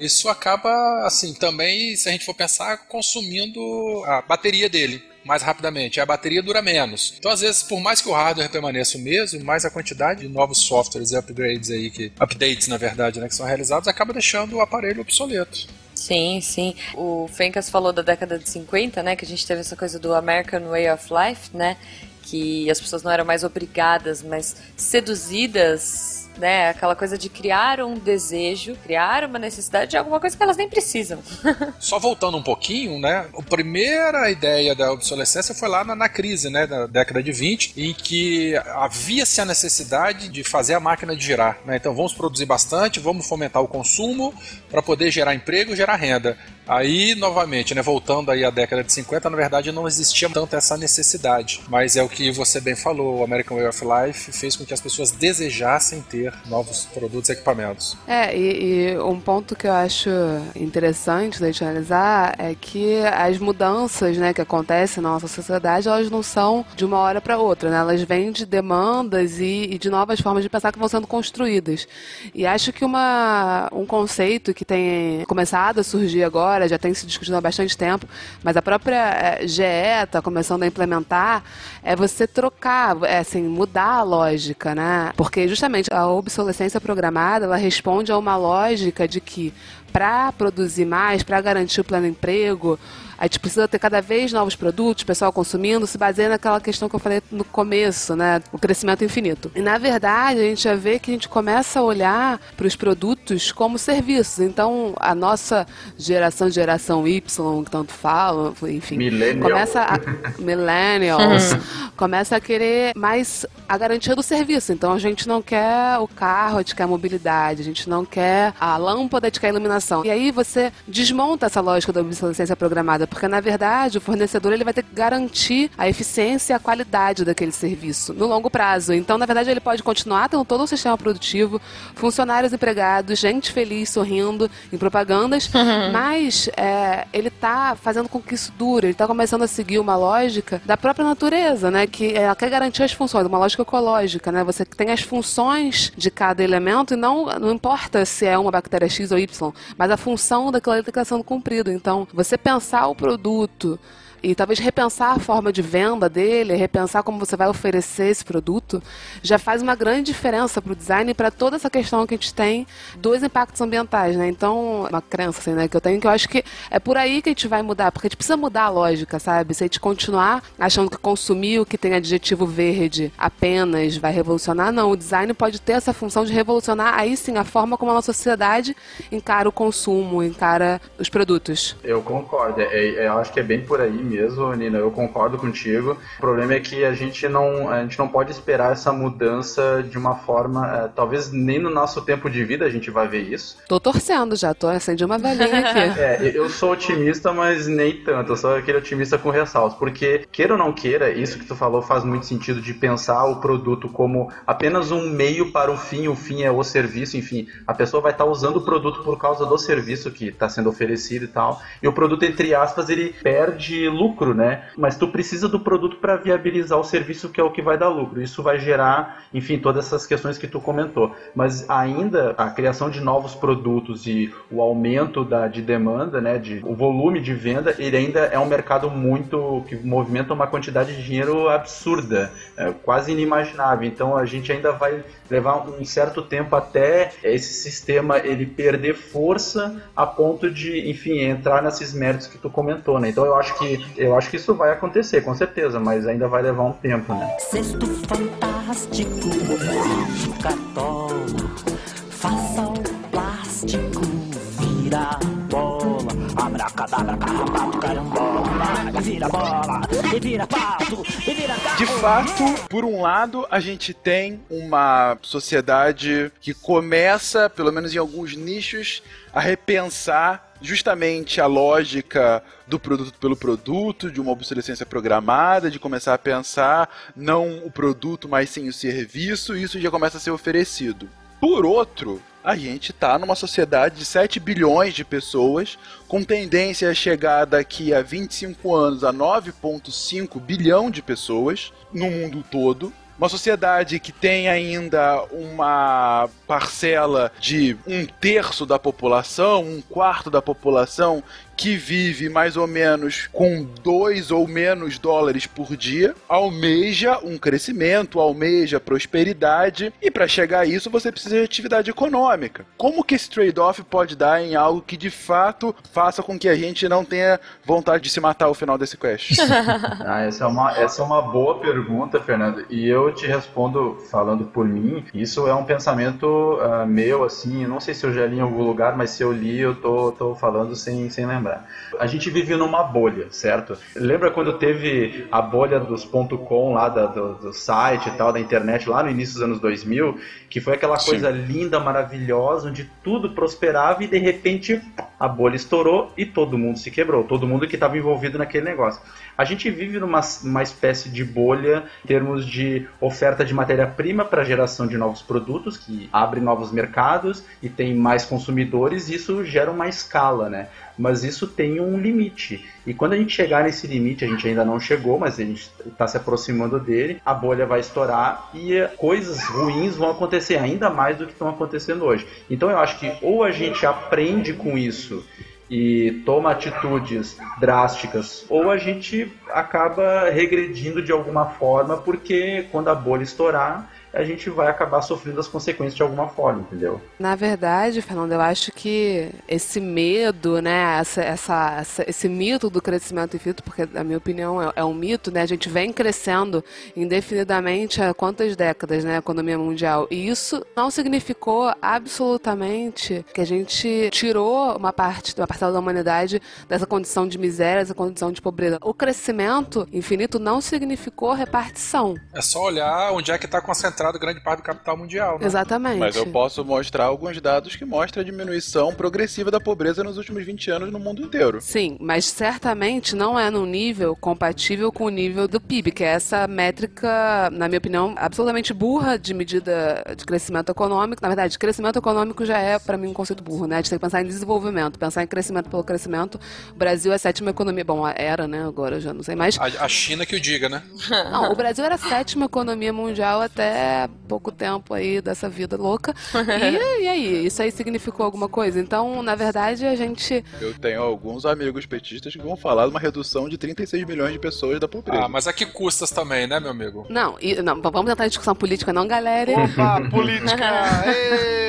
isso acaba, assim, também, se a gente for pensar, consumindo a bateria dele mais rapidamente. A bateria dura menos. Então, às vezes, por mais que o hardware permaneça o mesmo, mais a quantidade de novos softwares e upgrades aí, que, updates, na verdade, né, que são realizados, acaba deixando o aparelho obsoleto. Sim, sim. O Fencas falou da década de 50, né? Que a gente teve essa coisa do American Way of Life, né? Que as pessoas não eram mais obrigadas, mas seduzidas, né? Aquela coisa de criar um desejo, criar uma necessidade de alguma coisa que elas nem precisam. (laughs) Só voltando um pouquinho, né? A primeira ideia da obsolescência foi lá na, na crise, né? Da década de 20, em que havia-se a necessidade de fazer a máquina de girar. Né? Então vamos produzir bastante, vamos fomentar o consumo para poder gerar emprego e gerar renda. Aí, novamente, né, voltando aí à década de 50, na verdade não existia tanto essa necessidade. Mas é o que você bem falou, o American Way of Life fez com que as pessoas desejassem ter novos produtos e equipamentos. É, e, e um ponto que eu acho interessante da gente analisar é que as mudanças né, que acontecem na nossa sociedade, elas não são de uma hora para outra, né? Elas vêm de demandas e, e de novas formas de pensar que vão sendo construídas. E acho que uma, um conceito que tem começado a surgir agora, já tem se discutido há bastante tempo, mas a própria eh, GE está começando a implementar, é você trocar, é, assim, mudar a lógica, né? Porque justamente a obsolescência programada, ela responde a uma lógica de que para produzir mais, para garantir o pleno emprego, a gente precisa ter cada vez novos produtos, pessoal consumindo, se baseia naquela questão que eu falei no começo, né? O crescimento infinito. E na verdade, a gente já vê que a gente começa a olhar para os produtos como serviços. Então, a nossa geração, geração Y, que tanto falam, enfim, Millennial. começa a (laughs) millennials, começa a querer mais a garantia do serviço. Então a gente não quer o carro, a gente quer a mobilidade, a gente não quer a lâmpada, a gente quer a iluminação. E aí você desmonta essa lógica da obsolescência programada, porque na verdade o fornecedor ele vai ter que garantir a eficiência e a qualidade daquele serviço no longo prazo. Então, na verdade, ele pode continuar tendo todo o sistema produtivo, funcionários empregados, gente feliz, sorrindo em propagandas, mas é, ele está fazendo com que isso dure, ele está começando a seguir uma lógica da própria natureza, né? Que ela quer garantir as funções, uma lógica ecológica, né? Você tem as funções de cada elemento e não, não importa se é uma bactéria X ou Y, mas a função daquilo ali está sendo cumprida. Então, você pensar produto e talvez repensar a forma de venda dele, repensar como você vai oferecer esse produto, já faz uma grande diferença para o design e para toda essa questão que a gente tem dos impactos ambientais, né? Então, uma crença assim, né, que eu tenho que eu acho que é por aí que a gente vai mudar, porque a gente precisa mudar a lógica, sabe? Se a gente continuar achando que consumir o que tem adjetivo verde apenas vai revolucionar, não. O design pode ter essa função de revolucionar aí sim a forma como a nossa sociedade encara o consumo, encara os produtos. Eu concordo. É, é- eu acho que é bem por aí mesmo, Nina, eu concordo contigo. O problema é que a gente não, a gente não pode esperar essa mudança de uma forma, é, talvez nem no nosso tempo de vida a gente vai ver isso. Tô torcendo já, tô acendi uma velhinha aqui. (laughs) É, eu sou otimista, mas nem tanto. Eu sou aquele otimista com ressaltos. Porque, queira ou não queira, isso que tu falou faz muito sentido de pensar o produto como apenas um meio para o fim, o fim é o serviço, enfim. A pessoa vai estar usando o produto por causa do serviço que está sendo oferecido e tal. E o produto, entre aspas, ele perde lucro, né? Mas tu precisa do produto para viabilizar o serviço que é o que vai dar lucro. Isso vai gerar, enfim, todas essas questões que tu comentou. Mas ainda a criação de novos produtos e o aumento da, de demanda, né, de, o volume de venda, ele ainda é um mercado muito que movimenta uma quantidade de dinheiro absurda, é, quase inimaginável. Então a gente ainda vai levar um certo tempo até esse sistema ele perder força a ponto de, enfim, entrar nesses méritos que tu comentou, né? Então eu acho que eu acho que isso vai acontecer, com certeza, mas ainda vai levar um tempo, né? Cesto fantástico, faça o plástico virar bola, carambola, vira bola, e vira pato, e vira gato. De fato, por um lado, a gente tem uma sociedade que começa, pelo menos em alguns nichos, a repensar justamente a lógica do produto pelo produto, de uma obsolescência programada, de começar a pensar não o produto, mas sim o serviço, e isso já começa a ser oferecido. Por outro, a gente está numa sociedade de 7 bilhões de pessoas, com tendência a chegar daqui a 25 anos a 9,5 bilhão de pessoas no mundo todo. Uma sociedade que tem ainda uma parcela de um terço da população, um quarto da população que vive mais ou menos com dois ou menos dólares por dia, almeja um crescimento, almeja prosperidade, e para chegar a isso você precisa de atividade econômica. Como que esse trade-off pode dar em algo que de fato faça com que a gente não tenha vontade de se matar ao final desse quest? (laughs) Ah, essa é, uma, essa é uma boa pergunta, Fernando. E eu te respondo falando por mim. Isso é um pensamento ah, meu, assim. Não sei se eu já li em algum lugar, mas se eu li, eu tô, tô falando sem, sem lembrar. A gente vive numa bolha, certo? Lembra quando teve a bolha dos .com lá da- do, do site e tal, da internet, lá no início dos anos 2000, que foi aquela coisa linda, maravilhosa, onde tudo prosperava e de repente a bolha estourou e todo mundo se quebrou, todo mundo que estava envolvido naquele negócio. A gente vive numa uma espécie de bolha em termos de oferta de matéria-prima para geração de novos produtos, que abre novos mercados e tem mais consumidores, isso gera uma escala, né? Mas isso tem um limite. E quando a gente chegar nesse limite, a gente ainda não chegou, mas a gente está se aproximando dele, a bolha vai estourar e coisas ruins vão acontecer ainda mais do que estão acontecendo hoje. Então eu acho que ou a gente aprende com isso e toma atitudes drásticas, ou a gente acaba regredindo de alguma forma, porque quando a bolha estourar, a gente vai acabar sofrendo as consequências de alguma forma, entendeu? Na verdade, Fernando, eu acho que esse medo, né, essa, essa- essa- esse mito do crescimento infinito, porque na minha opinião é, é um mito, né, a gente vem crescendo indefinidamente há quantas décadas, né, a economia mundial, e isso não significou absolutamente que a gente tirou uma parte, uma parcela da humanidade dessa condição de miséria, dessa condição de pobreza. O crescimento infinito não significou repartição. É só olhar onde é que está concentrado grande parte do capital mundial. Né? Exatamente. Mas eu posso mostrar alguns dados que mostram a diminuição progressiva da pobreza nos últimos 20 anos no mundo inteiro. Sim, mas certamente não é num nível compatível com o nível do PIB, que é essa métrica, na minha opinião, absolutamente burra de medida de crescimento econômico. Na verdade, crescimento econômico já é, para mim, um conceito burro, né? A gente tem que pensar em desenvolvimento, pensar em crescimento pelo crescimento. O Brasil é a sétima economia. Bom, era, né? Agora eu já não sei mais. A, a China que o diga, né? Não, o Brasil era a sétima economia mundial até pouco tempo aí dessa vida louca. E, (laughs) e aí? Isso aí significou alguma coisa? Então, na verdade, a gente. Eu tenho alguns amigos petistas que vão falar de uma redução de 36 milhões de pessoas da pobreza. Ah, mas a que custas também, né, meu amigo? Não, e- não, vamos entrar em discussão política, não, galera. Opa, política! (laughs)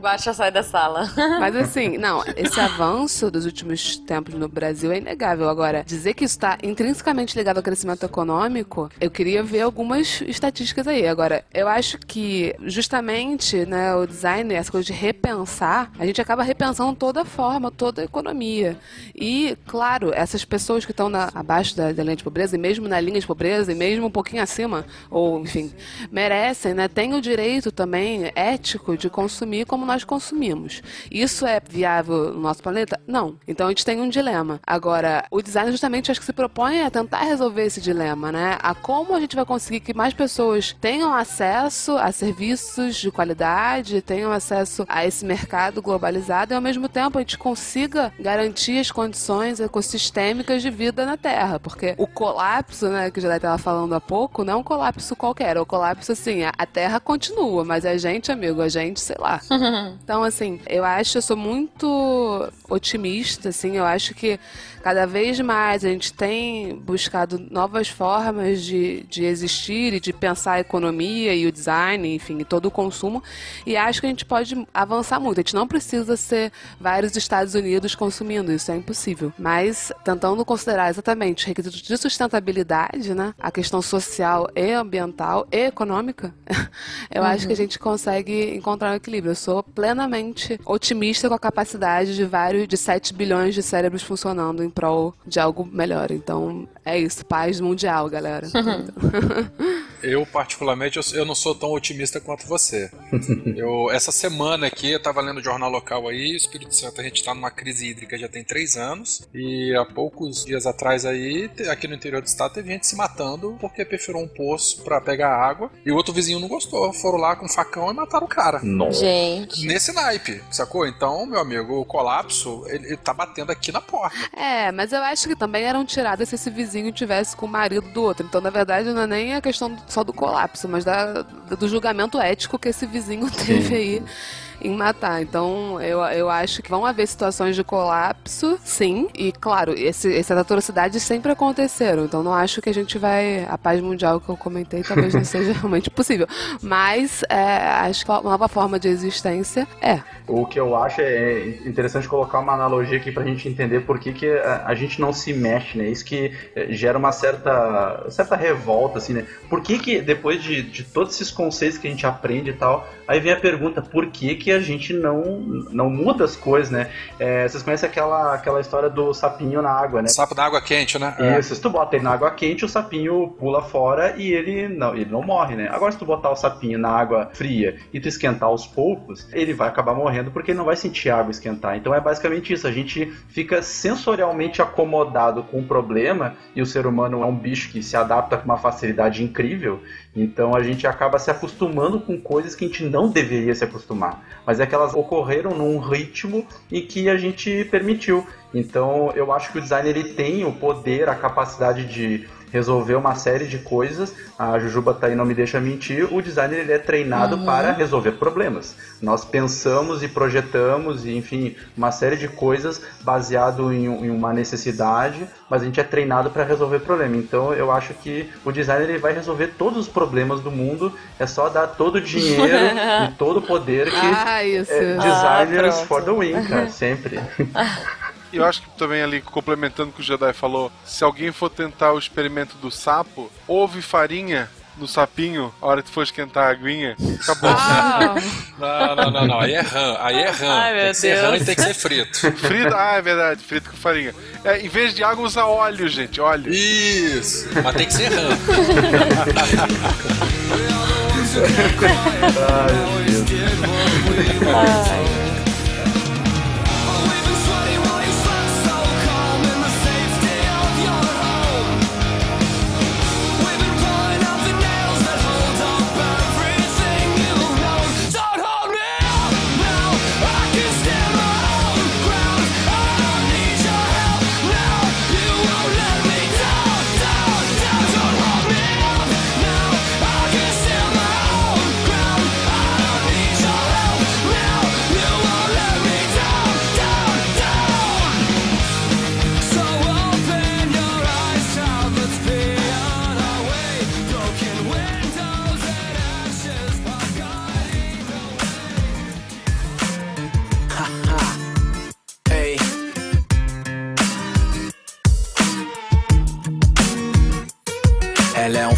Baixa, sai da sala. Mas assim, não, esse avanço dos últimos tempos no Brasil é inegável. Agora, dizer que isso está intrinsecamente ligado ao crescimento econômico, eu queria ver algumas estatísticas aí. Agora, eu acho que justamente né, o design, essa coisa de repensar, a gente acaba repensando toda a forma, toda a economia. E, claro, essas pessoas que estão na- abaixo da, da linha de pobreza, e mesmo na linha de pobreza, e mesmo um pouquinho acima, ou enfim, merecem, né? Têm o direito também ético de consumir como nós consumimos. Isso é viável no nosso planeta? Não. Então a gente tem um dilema. Agora, o design justamente acho que se propõe a tentar resolver esse dilema, né? A como a gente vai conseguir que mais pessoas tenham acesso a serviços de qualidade, tenham acesso a esse mercado globalizado e ao mesmo tempo a gente consiga garantir as condições ecossistêmicas de vida na Terra, porque o colapso, né, que Jedi estava falando há pouco, não é um colapso qualquer, é um colapso assim, a Terra continua, mas a gente, amigo, a gente, sei lá. (laughs) Então, assim, eu acho, eu sou muito otimista, assim, eu acho que cada vez mais a gente tem buscado novas formas de, de existir e de pensar a economia e o design, enfim, e todo o consumo, e acho que a gente pode avançar muito. A gente não precisa ser vários Estados Unidos consumindo, isso é impossível. Mas tentando considerar exatamente os requisitos de sustentabilidade, né, a questão social e ambiental e econômica, (laughs) eu acho que a gente consegue encontrar um equilíbrio. Eu sou plenamente otimista com a capacidade de vários, de 7 bilhões de cérebros funcionando em prol de algo melhor. Então, é isso. Paz mundial, galera. (laughs) Eu, particularmente, eu, eu não sou tão otimista quanto você. (laughs) Eu, essa semana aqui, eu tava lendo o jornal local aí, Espírito Santo, a gente tá numa crise hídrica já tem três anos, e há poucos dias atrás aí, aqui no interior do estado, teve gente se matando porque perfurou um poço pra pegar água, e o outro vizinho não gostou, foram lá com um facão e mataram o cara. Nossa. Gente. Nesse naipe, sacou? Então, meu amigo, o colapso, ele, ele tá batendo aqui na porta. É, mas eu acho que também eram tiradas se esse vizinho tivesse com o marido do outro. Então, na verdade, não é nem a questão só do colapso, mas da, do julgamento ético que esse vizinho (laughs) teve aí em matar. Então, eu, eu acho que vão haver situações de colapso, sim. E, claro, esse, essas atrocidades sempre aconteceram. Então, não acho que a gente vai. A paz mundial que eu comentei talvez não (laughs) seja realmente possível. Mas, é, acho que uma nova forma de existência é. O que eu acho é interessante colocar uma analogia aqui pra gente entender por que, que a, a gente não se mexe, né? Isso que eh, gera uma certa, certa revolta, assim, né? Por que que depois de, de todos esses conceitos que a gente aprende e tal, aí vem a pergunta, por que que a gente não, não muda as coisas, né? Eh, vocês conhecem aquela, aquela história do sapinho na água, né? Sapo da água quente, né? É. Isso, se tu bota ele na água quente, o sapinho pula fora e ele não, ele não morre, né? Agora, se tu botar o sapinho na água fria e tu esquentar aos poucos, ele vai acabar morrendo porque ele não vai sentir a água esquentar. Então é basicamente isso, a gente fica sensorialmente acomodado com o problema e o ser humano é um bicho que se adapta com uma facilidade incrível, então a gente acaba se acostumando com coisas que a gente não deveria se acostumar. Mas é que elas ocorreram num ritmo em que a gente permitiu. Então eu acho que o design ele tem o poder, a capacidade de resolver uma série de coisas. A Jujuba tá aí, não me deixa mentir. O designer ele é treinado para resolver problemas. Nós pensamos e projetamos, e, enfim, uma série de coisas baseado em, em uma necessidade, mas a gente é treinado para resolver problema. Então eu acho que o designer ele vai resolver todos os problemas do mundo. É só dar todo o dinheiro (laughs) e todo o poder que Ah, isso. é, Ah, designers pronto. for the win, cara, sempre. (laughs) E eu acho que também ali, complementando o que o Jedi falou, se alguém for tentar o experimento do sapo, ouve farinha no sapinho, a hora que for esquentar a aguinha, acabou. Ah, Não, não, não, não. Aí é rã, aí é rã. Ai, tem meu que ser Deus. rã e tem que ser frito. Frito, ah, é verdade, frito com farinha. É, em vez de água, usa óleo, gente, óleo. Isso. Mas tem que ser rã. (laughs) Now now.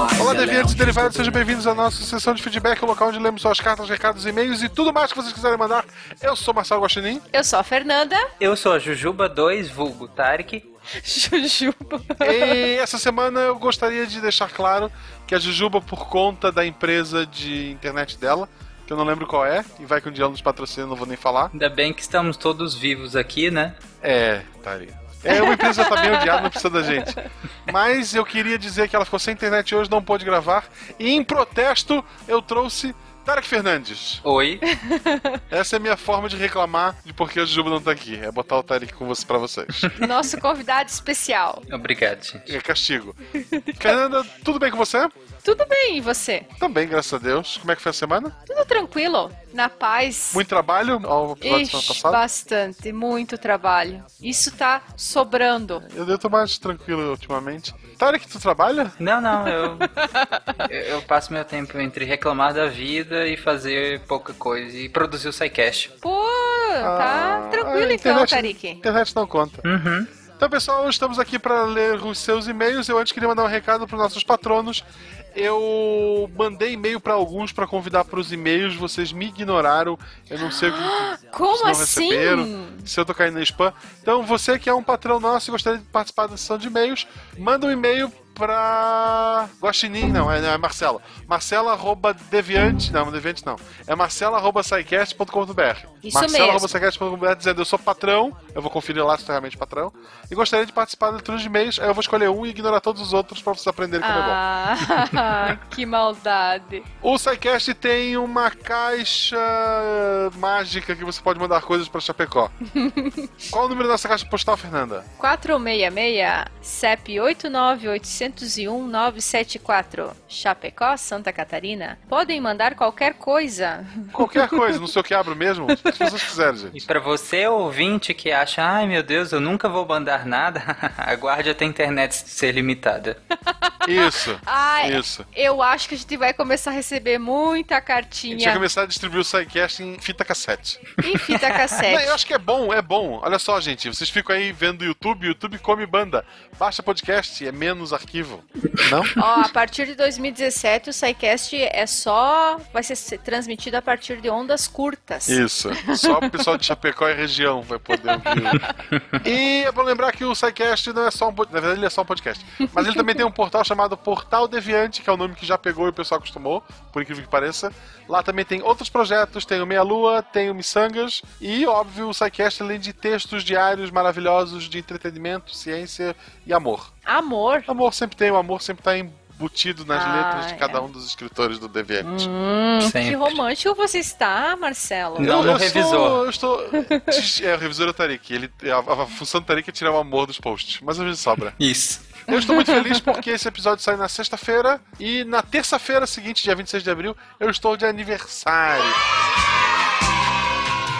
Olá, deviantes derivados, sejam bem-vindos à nossa sessão de feedback, o local onde lemos suas cartas, recados, e-mails e tudo mais que vocês quiserem mandar. Eu sou Marcelo Guaxinim. Eu sou a Fernanda. Eu sou a Jujuba 2, vulgo Tarek. (laughs) Jujuba. E essa semana eu gostaria de deixar claro que a Jujuba, por conta da empresa de internet dela, que eu não lembro qual é, e vai que um dia ela nos patrocina, não vou nem falar. Ainda bem que estamos todos vivos aqui, né? É, Tari. É, uma empresa tá bem odiada, não precisa da gente. Mas eu queria dizer que ela ficou sem internet hoje, não pôde gravar. E em protesto, eu trouxe Tarek Fernandes. Oi. (laughs) Essa é a minha forma de reclamar de por que a Jujuba não tá aqui. É botar o Tarek com você, pra vocês. (laughs) Nosso convidado especial. Obrigado, gente. É castigo. Fernanda, tudo bem com você? Tudo bem, e você? Também, graças a Deus. Como é que foi a semana? Tudo tranquilo? Na paz? Muito trabalho ao episódio Ixi, passada? bastante, muito trabalho. Isso tá sobrando. Eu devo tô mais tranquilo ultimamente. Tarek, tu trabalha? Não, não, eu, eu, eu passo meu tempo entre reclamar da vida e fazer pouca coisa e produzir o SciCast. Pô, tá Ah, tranquilo então, internet- Tarik. Internet não conta. Uhum. Então, pessoal, estamos aqui para ler os seus e-mails. Eu antes queria mandar um recado para os nossos patronos. Eu mandei e-mail para alguns para convidar para os e-mails. Vocês me ignoraram. Eu não sei o que (gasps) Como se não assim? receberam. Se eu tô caindo no spam. Então, você que é um patrão nosso e gostaria de participar da sessão de e-mails, manda um e-mail pra Guaxinim, não, é, é Marcela. Marcela arroba deviante, não, deviante não. É marcela arroba SciCast.com.br. Isso Marcela mesmo. dizendo eu sou patrão, eu vou conferir lá se tu é realmente patrão, e gostaria de participar da leitura de e-mails, aí eu vou escolher um e ignorar todos os outros pra vocês aprenderem como é bom. Ah, (laughs) que maldade. O SciCast tem uma caixa mágica que você pode mandar coisas pra Chapecó. (laughs) Qual o número dessa caixa postal, Fernanda? 466 CEP 89801-974 Chapecó, Santa Catarina. Podem mandar qualquer coisa. Qualquer (laughs) coisa, não sei o que abro mesmo, que vocês quiserem, gente. E pra você, ouvinte, que acha, ai meu Deus, eu nunca vou mandar nada, aguarde (laughs) até a internet ser limitada. Isso, Ai, isso. eu acho que a gente vai começar a receber muita A gente vai cartinha começar a distribuir o SciCast em fita cassete. em fita (laughs) Não, cassete. eu acho que é bom, é bom. Olha só, gente, vocês ficam aí vendo o YouTube, o YouTube come banda. Baixa podcast, é menos arquivo. Não? Ó, a partir de 2017 o SciCast é só. vai ser transmitido a partir de ondas curtas. Isso. Só o pessoal de Chapecó e região vai poder ouvir. E é bom lembrar que o SciCast não é só um podcast. Na verdade, ele é só um podcast. Mas ele também tem um portal chamado Portal Deviante, que é o nome que já pegou e o pessoal acostumou, por incrível que pareça. Lá também tem outros projetos, tem o Meia Lua, tem o Missangas e, óbvio, o SciCast, além de textos diários maravilhosos de entretenimento, ciência e amor. Amor. Amor sempre tem, o amor sempre tá embutido nas Ah, letras de é. cada um dos escritores do Deviante. Hum, que romântico você está, Marcelo. Não, eu, no eu revisor. Sou, eu estou. (laughs) É, o revisor é o Tarik. Ele, a, a função do Tarik é tirar o amor dos posts. Mas às vezes sobra. Isso. Eu estou muito feliz porque esse episódio sai na sexta-feira. E na terça-feira seguinte, dia 26 de abril, eu estou de aniversário.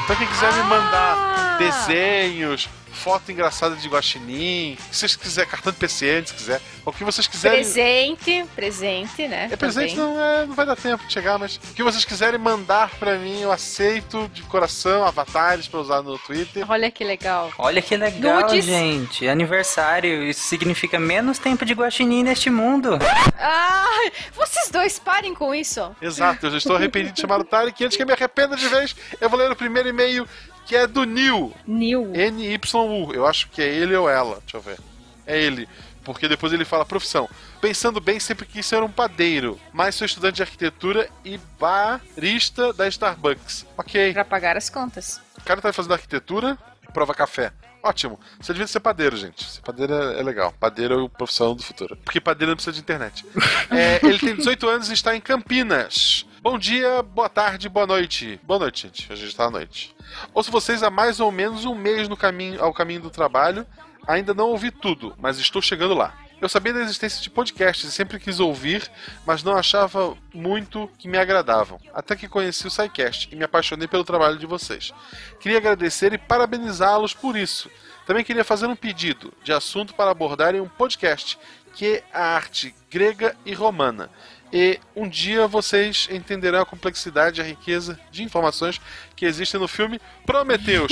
Então quem quiser me mandar Ah! desenhos, foto engraçada de guaxinim, se vocês quiserem, cartão de PCN, se quiser, o que vocês quiserem. Presente, presente, né? É presente, também. não, é, não vai dar tempo de chegar, mas o que vocês quiserem mandar pra mim, eu aceito de coração, avatares pra usar no Twitter. Olha que legal. Olha que legal, Nudes. gente. Aniversário, isso significa menos tempo de guaxinim neste mundo. Ai, vocês dois parem com isso. Exato, eu já estou arrependido de chamar o Tarek, e antes que eu me arrependa de vez, eu vou ler o primeiro e-mail, que é do Nil. Nil. N-Y-U. Eu acho que é ele ou ela. Deixa eu ver. É ele. Porque depois ele fala profissão. Pensando bem, sempre quis ser um padeiro, mas sou estudante de arquitetura e barista da Starbucks. Ok. Pra pagar as contas. O cara tá fazendo arquitetura e prova café. Ótimo. Você devia ser padeiro, gente. Ser padeiro é, é legal. Padeiro é a profissão do futuro. Porque padeiro não precisa de internet. (laughs) É, ele tem 18 anos e está em Campinas. Bom dia, boa tarde, boa noite. Boa noite, gente. A gente está à noite. Ouço vocês há mais ou menos um mês no caminho, ao caminho do trabalho. Ainda não ouvi tudo, mas estou chegando lá. Eu sabia da existência de podcasts e sempre quis ouvir, mas não achava muito que me agradavam. Até que conheci o SciCast e me apaixonei pelo trabalho de vocês. Queria agradecer e parabenizá-los por isso. Também queria fazer um pedido de assunto para abordar em um podcast, que é a arte grega e romana. E um dia vocês entenderão a complexidade e a riqueza de informações que existem no filme Prometheus.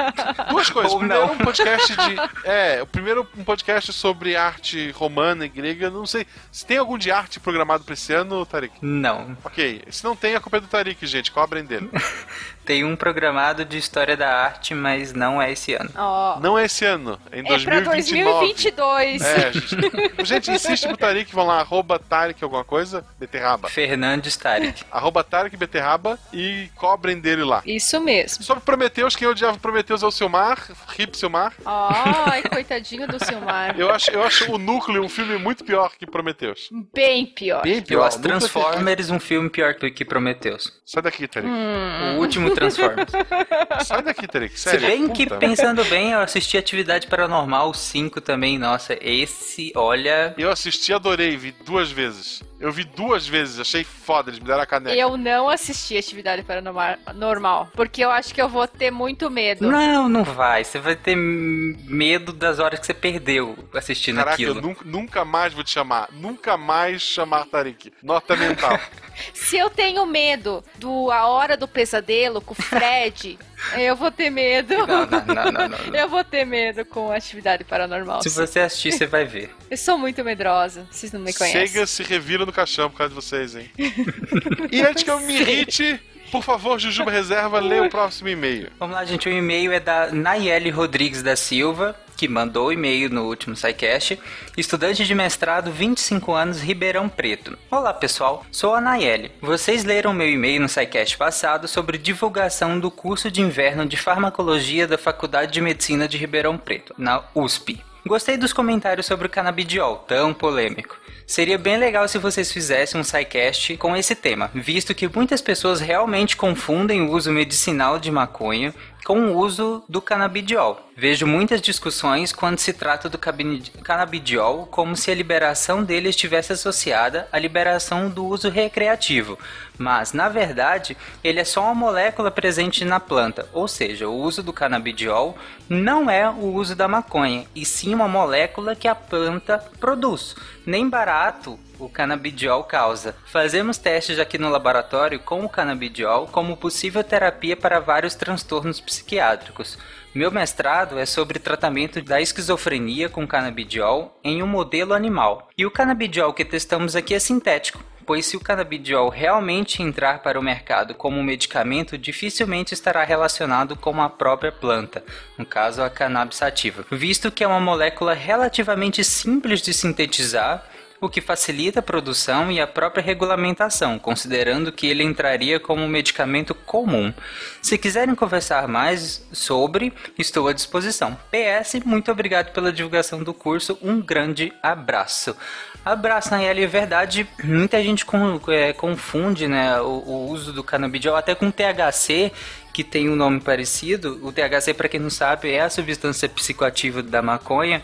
(laughs) Duas coisas. Ou primeiro não. um podcast de. É, o primeiro um podcast sobre arte romana e grega. Não sei. Se tem algum de arte programado pra esse ano, Tarik? Não. Ok. Se não tem, a culpa é do Tarik, gente. Cobrem dele. (laughs) Tem um programado de história da arte, mas não é esse ano. Ó. Não é esse ano. É em É pra 2029. 2022. É, gente. gente, insiste pro Tarik, vão lá, arroba Tarik alguma coisa, beterraba. Fernandes Tarik. arroba Tarik Beterraba e cobrem dele lá. Isso mesmo. Sobre Prometeus, quem odiava Prometeus é o Silmar, Rip Silmar. Ai, (laughs) coitadinho do Silmar. Eu acho, eu acho o Núcleo um filme muito pior que Prometeus. Bem pior. Bem Eu pior. acho Transformers um filme pior do que Prometheus. Sai daqui, Tarik. Hum. O último Transformers. (laughs) Sai daqui, Tarik. Se Sério. bem que, puta. pensando bem, eu assisti Atividade Paranormal 5 também. Nossa, esse, olha... Eu assisti, adorei, vi duas vezes. Eu vi duas vezes, achei foda, eles me deram a caneca. Eu não assisti Atividade Paranormal, normal, porque eu acho que eu vou ter muito medo. Não, não vai. Você vai ter medo das horas que você perdeu assistindo Caraca, aquilo. eu nunca, nunca mais vou te chamar. Nunca mais chamar Tarik. Nota mental. (laughs) Se eu tenho medo do A Hora do Pesadelo com o Fred, (laughs) eu vou ter medo. Não, não, não, não, não. Eu vou ter medo com Atividade Paranormal. Se você assistir, você vai ver. Eu sou muito medrosa, vocês não me conhecem. Sega se revira no caixão por causa de vocês, hein? (laughs) e antes que eu me irrite, por favor, Jujuba Reserva, lê o próximo e-mail. Vamos lá, gente. O e-mail é da Nayeli Rodrigues da Silva, que mandou e-mail no último SciCast. Estudante de mestrado, 25 anos, Ribeirão Preto. Olá, pessoal. Sou a Nayeli. Vocês leram meu e-mail no SciCast passado sobre divulgação do curso de inverno de farmacologia da Faculdade de Medicina de Ribeirão Preto, na USP. Gostei dos comentários sobre o canabidiol, tão polêmico. Seria bem legal se vocês fizessem um SciCast com esse tema, visto que muitas pessoas realmente confundem o uso medicinal de maconha com o uso do canabidiol. Vejo muitas discussões quando se trata do canabidiol como se a liberação dele estivesse associada à liberação do uso recreativo, mas na verdade ele é só uma molécula presente na planta, ou seja, o uso do canabidiol não é o uso da maconha, e sim uma molécula que a planta produz. Nem barato o canabidiol causa. Fazemos testes aqui no laboratório com o canabidiol como possível terapia para vários transtornos psiquiátricos. Meu mestrado é sobre tratamento da esquizofrenia com canabidiol em um modelo animal. E o canabidiol que testamos aqui é sintético, pois se o canabidiol realmente entrar para o mercado como medicamento, dificilmente estará relacionado com a própria planta, no caso a cannabis sativa, visto que é uma molécula relativamente simples de sintetizar o que facilita a produção e a própria regulamentação, considerando que ele entraria como um medicamento comum. Se quiserem conversar mais sobre, estou à disposição. PS, muito obrigado pela divulgação do curso, um grande abraço. Abraço, Nayeli, é verdade, muita gente con- é, confunde né, o, o uso do canabidiol até com THC, que tem um nome parecido. O THC, para quem não sabe, é a substância psicoativa da maconha,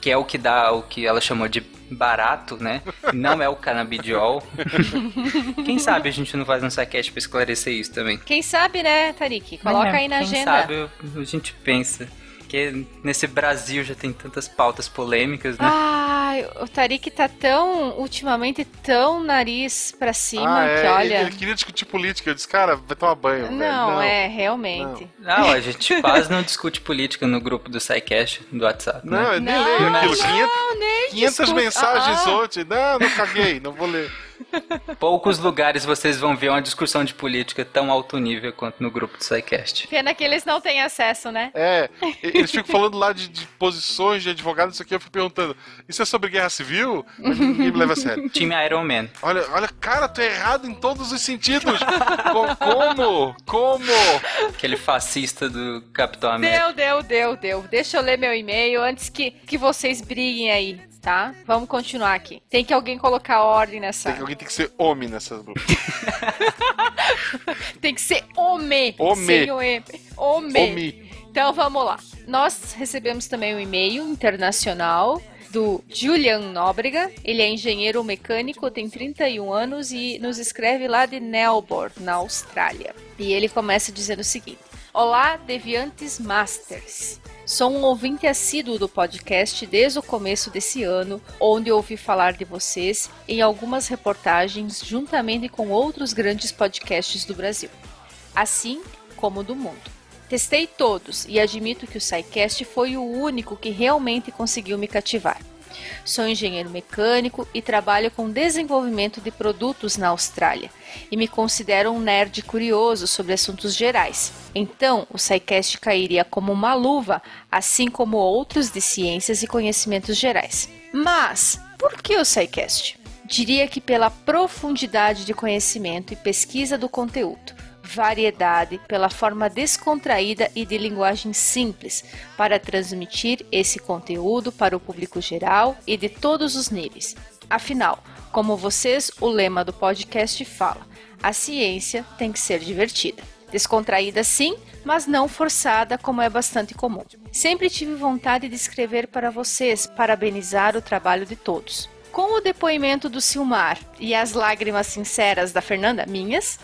que é o que dá o que ela chamou de barato, né? Não é o canabidiol. (laughs) Quem sabe a gente não faz um saquete pra esclarecer isso também. Quem sabe, né, Tarik? Coloca É, aí na quem agenda. sabe a gente pensa. Porque nesse Brasil já tem tantas pautas polêmicas, né? Ai, o Tarik tá tão, ultimamente, tão nariz pra cima ah, é, que olha. Ele, ele queria discutir política. Eu disse, cara, vai tomar banho. velho. Não, é, realmente. Não, a gente quase não discute política no grupo do SciCast do WhatsApp. Não, né? eu nem leio aquilo. 500, nem 500 discuto. mensagens Ah, ah. ontem. Não, não caguei, não vou ler. Poucos lugares vocês vão ver uma discussão de política tão alto nível quanto no grupo do SciCast. Pena que eles não têm acesso, né? É, eles ficam falando lá de, de posições de advogado, isso aqui, eu fico perguntando, isso é sobre guerra civil? Mas ninguém me leva a sério. Time Iron Man. Olha, olha, cara, tu é errado em todos os sentidos. Co- Como? Como? Aquele fascista do Capitão América. Deu, deu, deu, deu. Deixa eu ler meu e-mail antes que, que vocês briguem aí, tá? Vamos continuar aqui. Tem que alguém colocar ordem nessa. Tem que, alguém tem que ser homem nessa grupo. (laughs) Tem que ser homem. Homem. Homem. Homem. Então vamos lá. Nós recebemos também um e-mail internacional do Julian Nóbrega. Ele é engenheiro mecânico, tem 31 anos e nos escreve lá de Melbourne, na Austrália. E ele começa dizendo o seguinte: Olá, Deviantes Masters. Sou um ouvinte assíduo do podcast desde o começo desse ano, onde ouvi falar de vocês em algumas reportagens juntamente com outros grandes podcasts do Brasil, assim como do mundo. Testei todos e admito que o SciCast foi o único que realmente conseguiu me cativar. Sou engenheiro mecânico e trabalho com desenvolvimento de produtos na Austrália e me considero um nerd curioso sobre assuntos gerais. Então, o SciCast cairia como uma luva, assim como outros de ciências e conhecimentos gerais. Mas, por que o SciCast? Diria que pela profundidade de conhecimento e pesquisa do conteúdo variedade, pela forma descontraída e de linguagem simples para transmitir esse conteúdo para o público geral e de todos os níveis. Afinal, como vocês, o lema do podcast fala: a ciência tem que ser divertida. Descontraída sim, mas não forçada, como é bastante comum. Sempre tive vontade de escrever para vocês, parabenizar o trabalho de todos. Com o depoimento do Silmar e as lágrimas sinceras da Fernanda, minhas,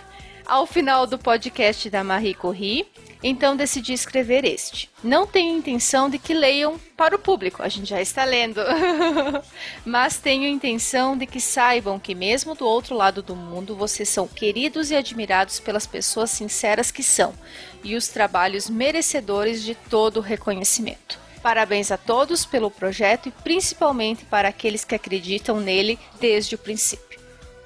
ao final do podcast da Marie Curie, então decidi escrever este. Não tenho intenção de que leiam para o público, a gente já está lendo, (laughs) mas tenho intenção de que saibam que, mesmo do outro lado do mundo, vocês são queridos e admirados pelas pessoas sinceras que são e os trabalhos merecedores de todo o reconhecimento. Parabéns a todos pelo projeto e principalmente para aqueles que acreditam nele desde o princípio.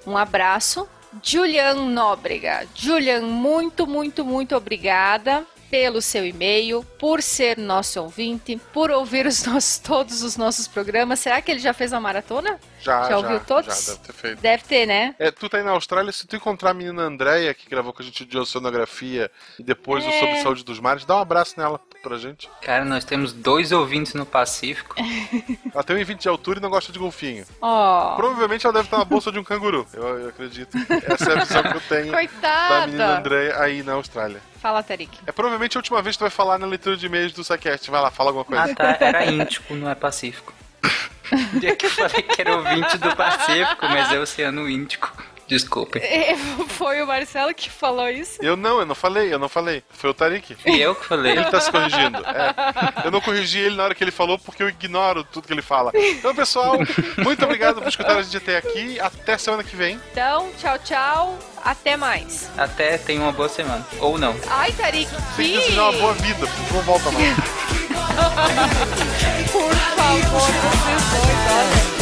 Um abraço Julian Nóbrega. Julian, muito, muito, muito obrigada pelo seu e-mail, por ser nosso ouvinte, por ouvir os (laughs) nossos, todos os nossos programas. Será que ele já fez uma maratona? Já, já ouviu já, todos? Já, deve ter feito. Deve ter, né? É, tu tá aí na Austrália, se tu encontrar a menina Andréia, que gravou com a gente de oceanografia e depois É. o sobre saúde dos mares, dá um abraço nela pra gente. Cara, nós temos dois ouvintes no Pacífico. (laughs) Ela tem 1,20 de altura e não gosta de golfinho. Ó. Provavelmente ela deve estar na bolsa de um canguru, eu, eu acredito. Essa é a visão que eu tenho (laughs) da Coitada. menina Andréia aí na Austrália. Fala, Tarik. É provavelmente a última vez que tu vai falar na leitura de e-mails do Saquest. Vai lá, fala alguma coisa. Ah, tá. Era Íntico, não é Pacífico. (laughs) O dia que eu falei que era ouvinte do Pacífico, mas é Oceano Índico. Desculpe. É, Foi o Marcelo que falou isso? Eu não, eu não falei, eu não falei. Foi o Tarik. E eu que falei. Ele tá se corrigindo. É. Eu não corrigi ele na hora que ele falou porque eu ignoro tudo que ele fala. Então, pessoal, muito obrigado por escutar a gente até aqui. Até semana que vem. Então, tchau, tchau. Até mais. Até tenha uma boa semana. Ou não. Ai, Tarik, Tem que desejar uma boa vida, porque não volta mais. (laughs) Por favor, vocês dois, olha.